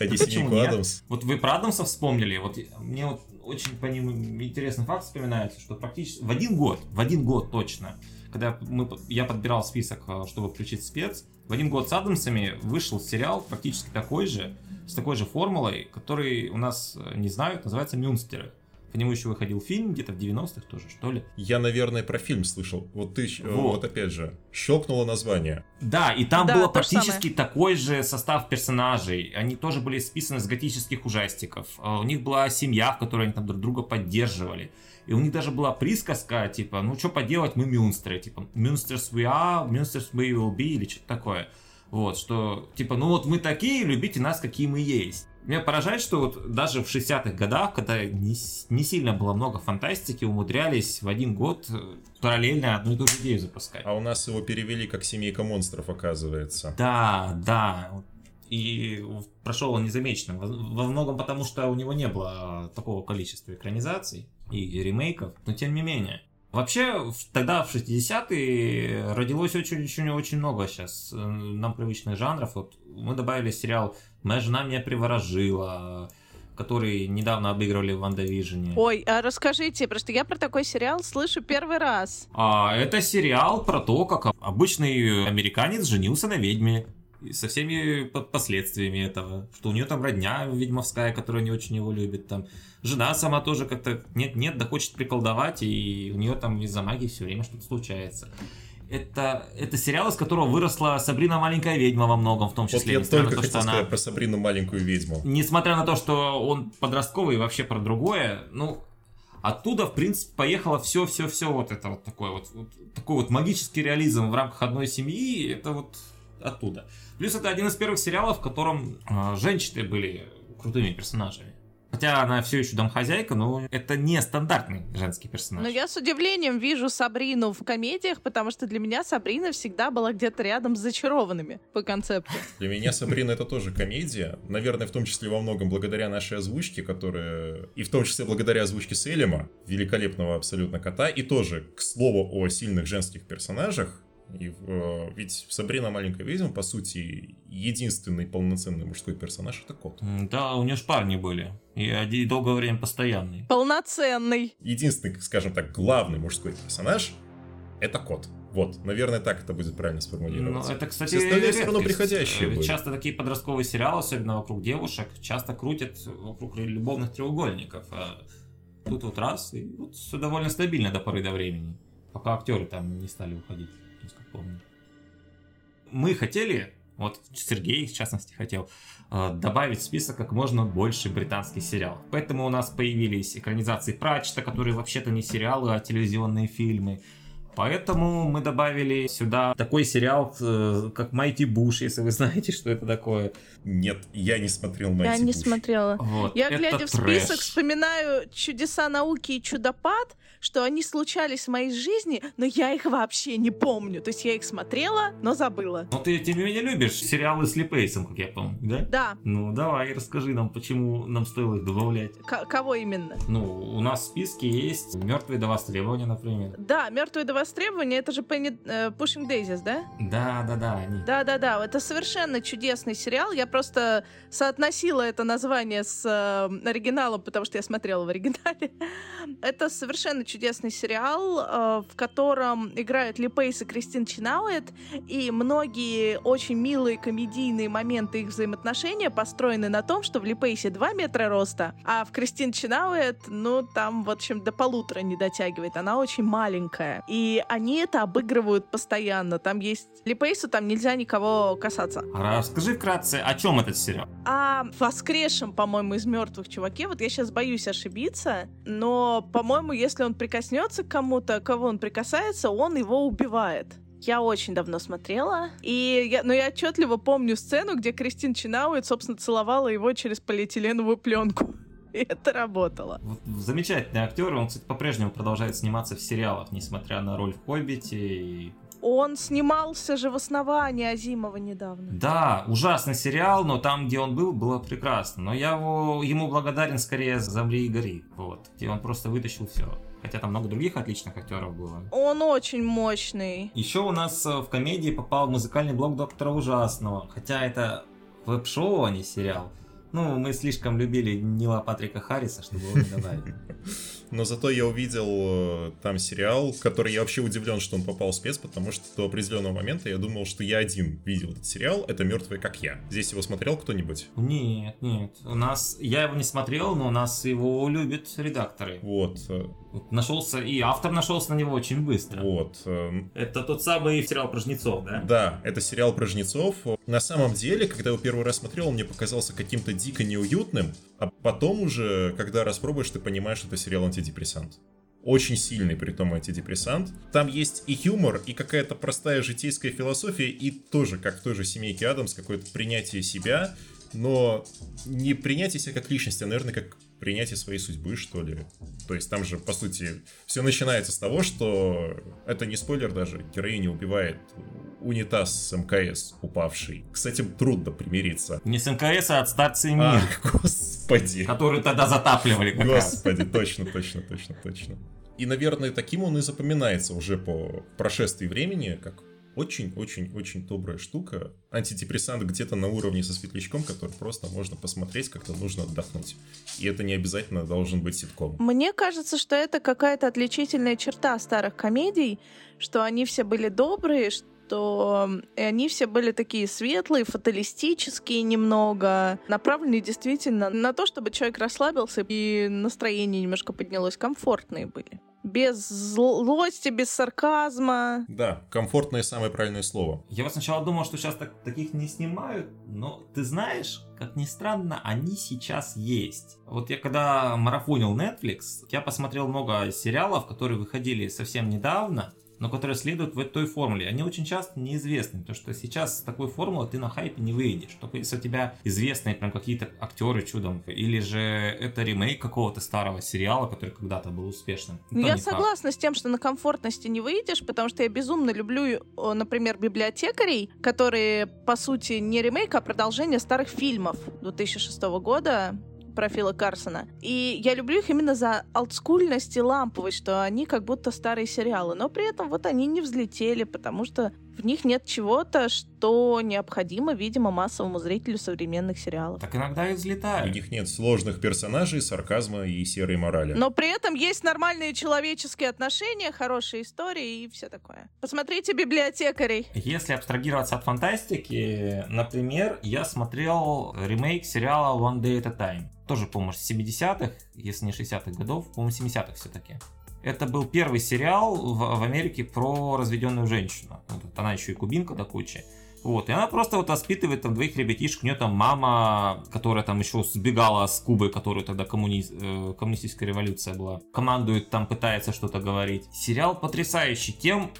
Не семейку Адамс. Вот вы про Адамса вспомнили. Вот мне вот очень по ним интересный факт вспоминается, что практически в один год, в один год точно, когда мы, я подбирал список, э, чтобы включить спец, в один год с Адамсами вышел сериал практически такой же, с такой же формулой, который у нас э, не знают, называется «Мюнстеры». По нему еще выходил фильм где-то в 90-х тоже, что ли. Я, наверное, про фильм слышал. Вот ты, вот, вот опять же, щелкнуло название. Да, и там да, было практически самое. такой же состав персонажей. Они тоже были списаны с готических ужастиков. А у них была семья, в которой они там друг друга поддерживали. И у них даже была присказка, типа, ну что поделать, мы Мюнстеры. Типа, Мюнстерс we are, Мюнстерс we will be, или что-то такое. Вот, что, типа, ну вот мы такие, любите нас, какие мы есть. Меня поражает, что вот даже в 60-х годах, когда не, не сильно было много фантастики, умудрялись в один год э, параллельно одну и ту же идею запускать. А у нас его перевели как «Семейка монстров», оказывается. Да, да. И прошел он незамеченным. Во многом потому, что у него не было такого количества экранизаций и ремейков, но тем не менее. Вообще, тогда в 60-е родилось очень-очень-очень много сейчас э, нам привычных жанров. Вот мы добавили сериал «Моя жена меня приворожила», который недавно обыгрывали в Ванда Вижне. Ой, а расскажите, просто я про такой сериал слышу первый раз. А, это сериал про то, как обычный американец женился на ведьме со всеми последствиями этого, что у нее там родня ведьмовская, которая не очень его любит, там жена сама тоже как-то нет-нет, да хочет приколдовать, и у нее там из-за магии все время что-то случается. Это, это сериал, из которого выросла Сабрина маленькая ведьма во многом, в том числе. Вот я только на то, хотел что сказать про Сабрину маленькую ведьму. Несмотря на то, что он подростковый и вообще про другое, ну, оттуда, в принципе, поехало все-все-все вот это вот такое вот, вот такой вот магический реализм в рамках одной семьи, это вот оттуда. Плюс это один из первых сериалов, в котором э, женщины были крутыми персонажами. Хотя она все еще домхозяйка, но это не стандартный женский персонаж. Но я с удивлением вижу Сабрину в комедиях, потому что для меня Сабрина всегда была где-то рядом с зачарованными по концепту. Для меня Сабрина это тоже комедия. Наверное, в том числе во многом благодаря нашей озвучке, которая... И в том числе благодаря озвучке Селима, великолепного абсолютно кота. И тоже, к слову о сильных женских персонажах, и, э, ведь Сабрина маленькая ведьма, по сути, единственный полноценный мужской персонаж это кот. Да, у нее же парни были. И, и долгое время постоянный. Полноценный. Единственный, скажем так, главный мужской персонаж это кот. Вот, наверное, так это будет правильно сформулировать. Ну, это, кстати, все остальные все равно приходящие были. Часто такие подростковые сериалы, особенно вокруг девушек, часто крутят вокруг любовных треугольников. А тут вот раз, и вот все довольно стабильно до поры до времени. Пока актеры там не стали уходить помню. Мы хотели, вот Сергей в частности хотел, э, добавить в список как можно больше британских сериалов. Поэтому у нас появились экранизации Пратчета, которые вообще-то не сериалы, а телевизионные фильмы. Поэтому мы добавили сюда такой сериал, э, как Майти Буш, если вы знаете, что это такое. Нет, я не смотрел Майти Я Буш. не смотрела. Вот, я, глядя в список, вспоминаю чудеса науки и чудопад, что они случались в моей жизни, но я их вообще не помню. То есть я их смотрела, но забыла. Но ты, тем не менее, любишь сериалы с Липейсом, как я помню, да? Да. Ну, давай, расскажи нам, почему нам стоило их добавлять. К- кого именно? Ну, у нас в списке есть «Мертвые до востребования», например. Да, «Мертвые до востребования, это же Penny, э, Pushing Daisies, да? Да, да, да, они. Да-да-да, это совершенно чудесный сериал. Я просто соотносила это название с э, оригиналом, потому что я смотрела в оригинале. это совершенно чудесный сериал, э, в котором играют Ли Пейс и Кристин Чинауэт, и многие очень милые комедийные моменты их взаимоотношения построены на том, что в Ли Пейсе 2 метра роста, а в Кристин Чинауэт, ну, там, в общем, до полутора не дотягивает. Она очень маленькая. И они это обыгрывают постоянно. Там есть... Ли Пейсу там нельзя никого касаться. А расскажи вкратце, о чем этот сериал? О воскресшем, по-моему, из мертвых чуваке. Вот я сейчас боюсь ошибиться, но, по-моему, если он прикоснется к кому-то, кого он прикасается, он его убивает. Я очень давно смотрела, и я, но я отчетливо помню сцену, где Кристин Чинауэт, собственно, целовала его через полиэтиленовую пленку. И это работало. Замечательный актер, он, кстати, по-прежнему продолжает сниматься в сериалах, несмотря на роль в «Хоббите» и он снимался же в основании Азимова недавно. Да, ужасный сериал, но там, где он был, было прекрасно. Но я его, ему благодарен скорее за «Замри и гори», вот, где он просто вытащил все. Хотя там много других отличных актеров было. Он очень мощный. Еще у нас э, в комедии попал музыкальный блок Доктора Ужасного. Хотя это веб-шоу, а не сериал. Ну, мы слишком любили Нила Патрика Харриса, чтобы его не добавить. Но зато я увидел э, там сериал, который я вообще удивлен, что он попал в спец, потому что до определенного момента я думал, что я один видел этот сериал. Это «Мертвые как я». Здесь его смотрел кто-нибудь? Нет, нет. У нас... Я его не смотрел, но у нас его любят редакторы. Вот. Нашелся, и автор нашелся на него очень быстро. Вот. Эм, это тот самый сериал про жнецов, да? Да, это сериал про жнецов. На самом деле, когда я его первый раз смотрел, он мне показался каким-то дико неуютным, а потом уже, когда распробуешь, ты понимаешь, что это сериал антидепрессант. Очень сильный, при том, антидепрессант. Там есть и юмор, и какая-то простая житейская философия, и тоже, как в той же семейке Адамс, какое-то принятие себя, но не принятие себя как личности, а, наверное, как принятие своей судьбы, что ли. То есть там же, по сути, все начинается с того, что это не спойлер даже, героиня убивает унитаз с МКС упавший. Кстати, трудно примириться. Не с МКС, а от станции МИР. А, господи. Который тогда затапливали как Господи, раз. точно, точно, точно, точно. И, наверное, таким он и запоминается уже по прошествии времени, как очень-очень-очень добрая штука. Антидепрессант где-то на уровне со светлячком, который просто можно посмотреть, как-то нужно отдохнуть. И это не обязательно должен быть ситком. Мне кажется, что это какая-то отличительная черта старых комедий, что они все были добрые, что они все были такие светлые, фаталистические немного, направленные действительно на то, чтобы человек расслабился и настроение немножко поднялось, комфортные были без злости, без сарказма. Да, комфортное самое правильное слово. Я вот сначала думал, что сейчас так, таких не снимают, но ты знаешь, как ни странно, они сейчас есть. Вот я когда марафонил Netflix, я посмотрел много сериалов, которые выходили совсем недавно, но которые следуют в той формуле. Они очень часто неизвестны, потому что сейчас с такой формулой ты на хайпе не выйдешь. Только если у тебя известные прям какие-то актеры чудом, или же это ремейк какого-то старого сериала, который когда-то был успешным. Ну, я согласна с тем, что на комфортности не выйдешь, потому что я безумно люблю, например, библиотекарей, которые, по сути, не ремейк, а продолжение старых фильмов 2006 года про Фила Карсона. И я люблю их именно за олдскульность и ламповость, что они как будто старые сериалы. Но при этом вот они не взлетели, потому что в них нет чего-то, что необходимо, видимо, массовому зрителю современных сериалов. Так иногда и взлетают. У них нет сложных персонажей, сарказма и серой морали. Но при этом есть нормальные человеческие отношения, хорошие истории и все такое. Посмотрите «Библиотекарей». Если абстрагироваться от фантастики, например, я смотрел ремейк сериала One Day at a Time. Тоже, по-моему, 70-х, если не 60-х годов, по-моему, 70-х все-таки. Это был первый сериал в, в Америке про разведенную женщину. Вот, она еще и кубинка до кучи. Вот, и она просто вот воспитывает там двоих ребятишек, у нее там мама, которая там еще сбегала с Кубы, которую тогда коммуни... э, коммунистическая революция была, командует там, пытается что-то говорить. Сериал потрясающий тем,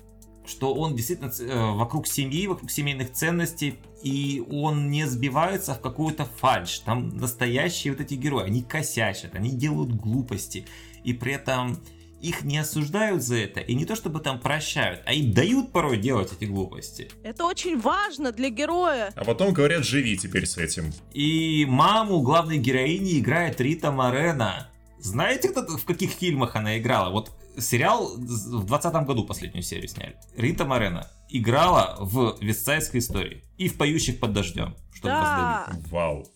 что он действительно э, вокруг семьи, вокруг семейных ценностей, и он не сбивается в какую-то фальш. Там настоящие вот эти герои, они косячат, они делают глупости, и при этом их не осуждают за это, и не то чтобы там прощают, а им дают порой делать эти глупости. Это очень важно для героя. А потом говорят, живи теперь с этим. И маму главной героини играет Рита Морена. Знаете, кто, в каких фильмах она играла? Вот сериал в 20 году последнюю серию сняли. Рита Морена играла в Вестсайдской истории и в Поющих под дождем, чтобы Да. раздавить. Вау.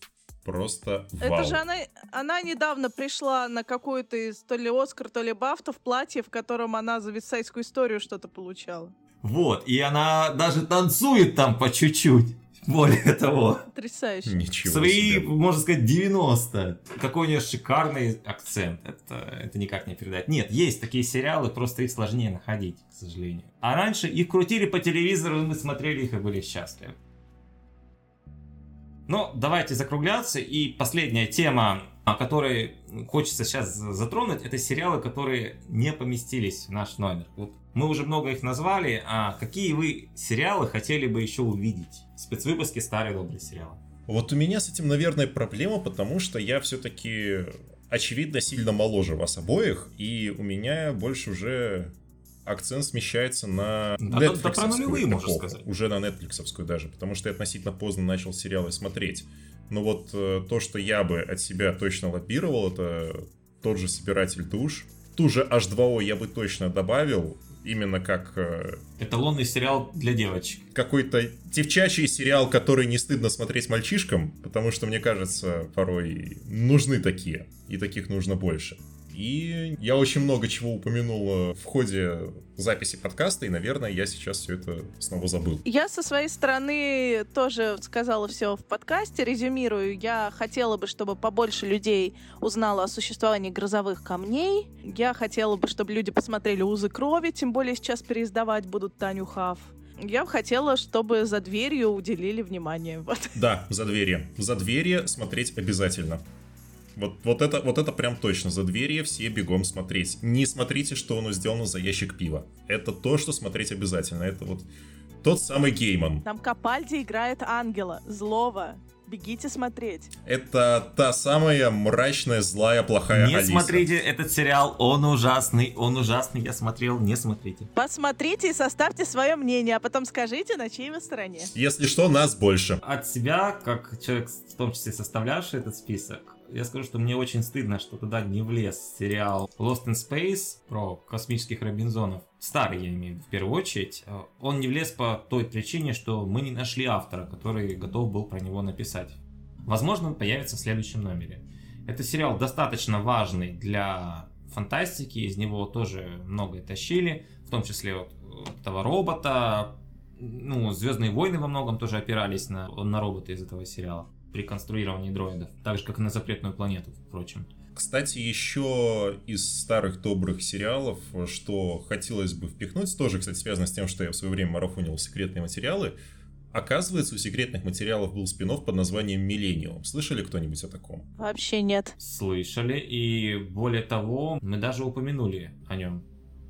Просто Это вау. же она, она недавно пришла на какой-то из то ли Оскар, то ли Бафта в платье, в котором она за висайскую историю что-то получала. Вот, и она даже танцует там по чуть-чуть. Более того, Потрясающе. Ничего свои, себе. можно сказать, 90. Какой у нее шикарный акцент. Это, это никак не передать. Нет, есть такие сериалы, просто их сложнее находить, к сожалению. А раньше их крутили по телевизору, и мы смотрели их и были счастливы. Но давайте закругляться. И последняя тема, о которой хочется сейчас затронуть, это сериалы, которые не поместились в наш номер. Вот мы уже много их назвали, а какие вы сериалы хотели бы еще увидеть? Спецвыпуски старые добрые сериалы. Вот у меня с этим, наверное, проблема, потому что я все-таки, очевидно, сильно моложе вас обоих, и у меня больше уже акцент смещается на Да, да, да, про нулевые, можно сказать. Уже на Netflixовскую даже, потому что я относительно поздно начал сериалы смотреть. Но вот э, то, что я бы от себя точно лоббировал, это тот же «Собиратель душ». Ту же H2O я бы точно добавил, именно как э, Эталонный сериал для девочек. какой-то девчачий сериал, который не стыдно смотреть мальчишкам, потому что, мне кажется, порой нужны такие, и таких нужно больше. И я очень много чего упомянул э, в ходе записи подкаста, и, наверное, я сейчас все это снова забыл. Я со своей стороны тоже сказала все в подкасте, резюмирую. Я хотела бы, чтобы побольше людей узнало о существовании грозовых камней. Я хотела бы, чтобы люди посмотрели «Узы крови», тем более сейчас переиздавать будут Таню Хав. Я бы хотела, чтобы за дверью уделили внимание. Вот. Да, за двери. За двери смотреть обязательно. Вот, вот, это, вот это прям точно. За двери все бегом смотреть. Не смотрите, что оно сделано за ящик пива. Это то, что смотреть обязательно. Это вот тот самый Гейман. Там Капальди играет ангела, злого. Бегите смотреть. Это та самая мрачная, злая, плохая не Алиса. смотрите этот сериал, он ужасный, он ужасный, я смотрел, не смотрите. Посмотрите и составьте свое мнение, а потом скажите, на чьей вы стороне. Если что, нас больше. От себя, как человек, в том числе составлявший этот список, я скажу, что мне очень стыдно, что туда не влез сериал Lost in Space про космических Робинзонов. Старый, я имею в виду, в первую очередь. Э, Он не влез по той причине, что мы не нашли автора, который готов был про него написать. Возможно, он появится в следующем номере. Это сериал достаточно важный для фантастики, из него тоже многое тащили, в том числе вот этого робота, ну, Звездные войны во многом тоже опирались на, на робота из этого сериала при конструировании дроидов, так же как и на запретную планету, впрочем. Кстати, еще из старых добрых сериалов, что хотелось бы впихнуть, тоже, кстати, связано с тем, что я в свое время марафонил секретные материалы. Оказывается, у секретных материалов был спин под названием «Миллениум». Слышали кто-нибудь о таком? Вообще нет. Слышали, и более того, мы даже упомянули о нем.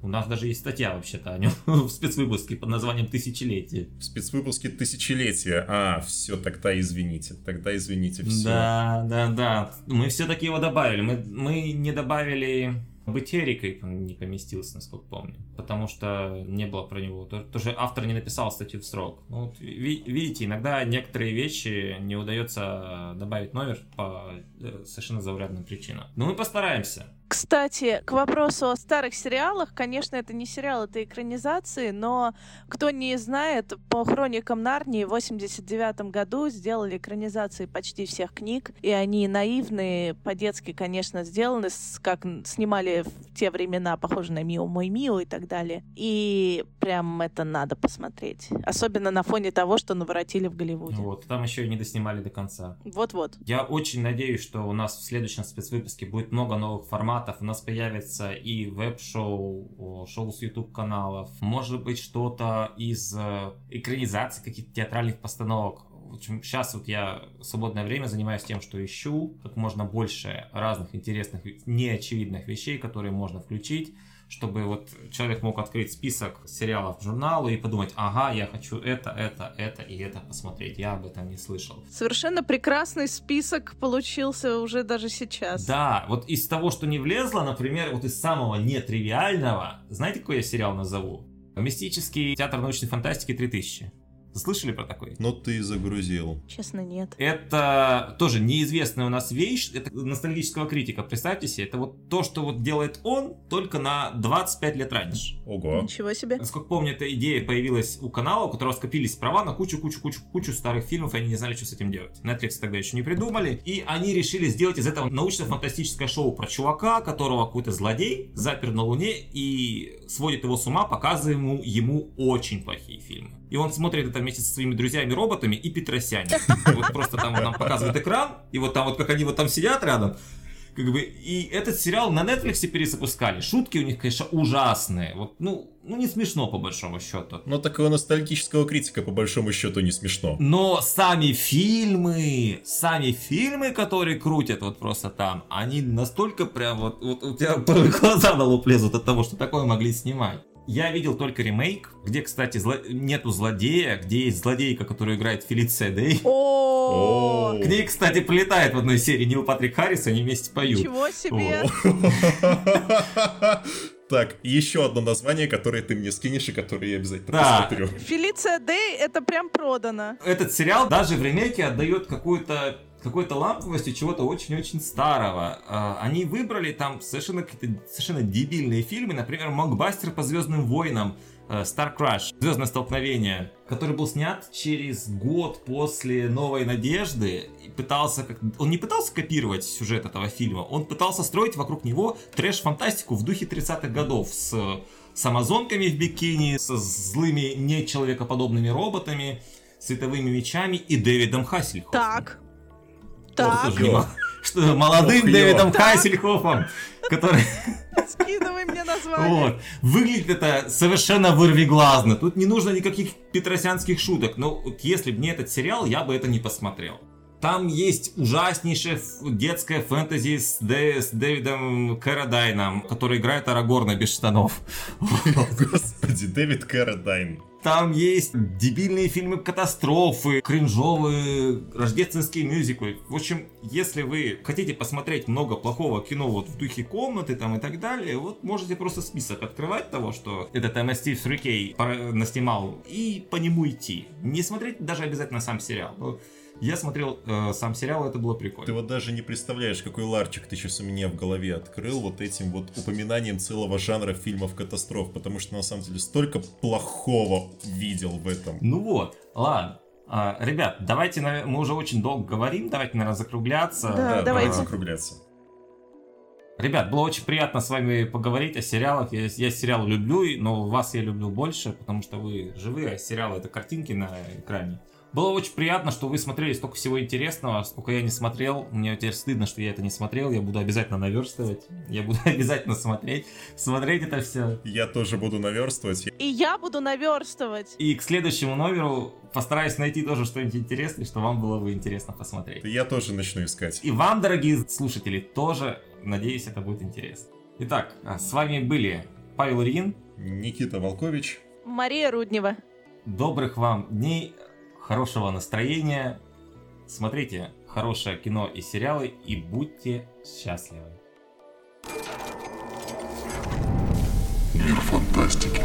У нас даже есть статья вообще-то о нем в спецвыпуске под названием «Тысячелетие». В спецвыпуске тысячелетия. А, все, тогда извините. Тогда извините, все. Да, да, да. Мы все-таки его добавили. Мы, мы не добавили быть Эрикой не поместился, насколько помню. Потому что не было про него. То- Тоже автор не написал статью в срок. Ну, вот, ви- видите, иногда некоторые вещи не удается добавить номер по э, совершенно заурядным причинам. Но мы постараемся. Кстати, к вопросу о старых сериалах, конечно, это не сериал, это экранизации, но кто не знает, по хроникам Нарнии в 89 году сделали экранизации почти всех книг, и они наивные, по-детски, конечно, сделаны, как снимали в те времена, похоже на Мио Мой Мио и так далее. И прям это надо посмотреть. Особенно на фоне того, что наворотили в Голливуде. Вот. Там еще и не доснимали до конца. Вот-вот. Я очень надеюсь, что у нас в следующем спецвыпуске будет много новых форматов. У нас появится и веб-шоу, шоу с YouTube каналов, может быть что-то из э, экранизации каких-то театральных постановок. В общем, сейчас вот я в свободное время занимаюсь тем, что ищу как можно больше разных интересных, неочевидных вещей, которые можно включить, чтобы вот человек мог открыть список сериалов журналу и подумать, ага, я хочу это, это, это и это посмотреть. Я об этом не слышал. Совершенно прекрасный список получился уже даже сейчас. Да, вот из того, что не влезло, например, вот из самого нетривиального, знаете, какой я сериал назову? Мистический театр научной фантастики 3000. Слышали про такой? Но ты загрузил. Честно, нет. Это тоже неизвестная у нас вещь, это ностальгического критика. Представьте себе, это вот то, что вот делает он, только на 25 лет раньше. Ого. Ничего себе. Насколько помню, эта идея появилась у канала, у которого скопились права на кучу-кучу-кучу-кучу старых фильмов, и они не знали, что с этим делать. Netflix тогда еще не придумали, и они решили сделать из этого научно-фантастическое шоу про чувака, которого какой-то злодей запер на Луне и сводит его с ума, показывая ему, ему очень плохие фильмы. И он смотрит это вместе со своими друзьями-роботами и Петросяне. Вот просто там он нам показывает экран, и вот там вот как они вот там сидят рядом, как бы, и этот сериал на Netflix перезапускали. Шутки у них, конечно, ужасные. Вот, ну, ну не смешно по большому счету. Но такого ностальгического критика по большому счету не смешно. Но сами фильмы, сами фильмы, которые крутят вот просто там, они настолько прям вот, вот у тебя глаза на лоб лезут от того, что такое могли снимать. Я видел только ремейк, где, кстати, зло... нету злодея, где есть злодейка, которая играет Фелиция Дэй. О. К ней, кстати, прилетает в одной серии Нил Патрик Харрис, они вместе поют. ничего себе. Так, еще одно название, которое ты мне скинешь и которое я обязательно Да. посмотрю. Фелиция Дэй это прям продано. Этот сериал даже в ремейке отдает какую-то какой-то ламповостью чего-то очень-очень старого. А, Они выбрали там совершенно какие-то совершенно дебильные фильмы, например, Мокбастер по Звездным войнам, э, Star Crash, Звездное столкновение, который был снят через год после Новой Надежды и пытался как... Он не пытался копировать сюжет этого фильма, он пытался строить вокруг него трэш-фантастику в духе 30-х годов с с амазонками в бикини, со злыми нечеловекоподобными роботами, световыми мечами и Дэвидом Хассельхофом. Так. Так. Что, молодым Ох. Дэвидом Хассельхофом, который... Скидывай мне название. Вот. Выглядит это совершенно вырвиглазно. Тут не нужно никаких петросянских шуток. Но вот если бы не этот сериал, я бы это не посмотрел. Там есть ужаснейшее ф- детское фэнтези с, Дэ- с Дэвидом Карадайном, который играет Арагорна без штанов. Господи, Дэвид Карадайн. Там есть дебильные фильмы катастрофы, кринжовые рождественские мюзиклы. В общем, если вы хотите посмотреть много плохого кино вот в духе комнаты там и так далее, вот можете просто список открывать того, что этот Стив Срикей пора- наснимал, и по нему идти. Не смотреть даже обязательно сам сериал. Я смотрел э, сам сериал, это было прикольно. Ты вот даже не представляешь, какой ларчик ты сейчас у меня в голове открыл вот этим вот упоминанием целого жанра фильмов катастроф, потому что на самом деле столько плохого видел в этом. Ну вот, ладно. А, ребят, давайте, мы уже очень долго говорим, давайте, наверное, закругляться. Да, давайте. закругляться. Ребят, было очень приятно с вами поговорить о сериалах. Я, я сериал люблю, но вас я люблю больше, потому что вы живые, а сериалы это картинки на экране. Было очень приятно, что вы смотрели столько всего интересного, сколько я не смотрел. Мне теперь стыдно, что я это не смотрел. Я буду обязательно наверстывать. Я буду обязательно смотреть. Смотреть это все. Я тоже буду наверстывать. И я буду наверстывать. И к следующему номеру постараюсь найти тоже что-нибудь интересное, что вам было бы интересно посмотреть. Я тоже начну искать. И вам, дорогие слушатели, тоже, надеюсь, это будет интересно. Итак, а, с вами были Павел Ильин. Никита Волкович. Мария Руднева. Добрых вам дней, хорошего настроения. Смотрите хорошее кино и сериалы и будьте счастливы. Мир фантастики.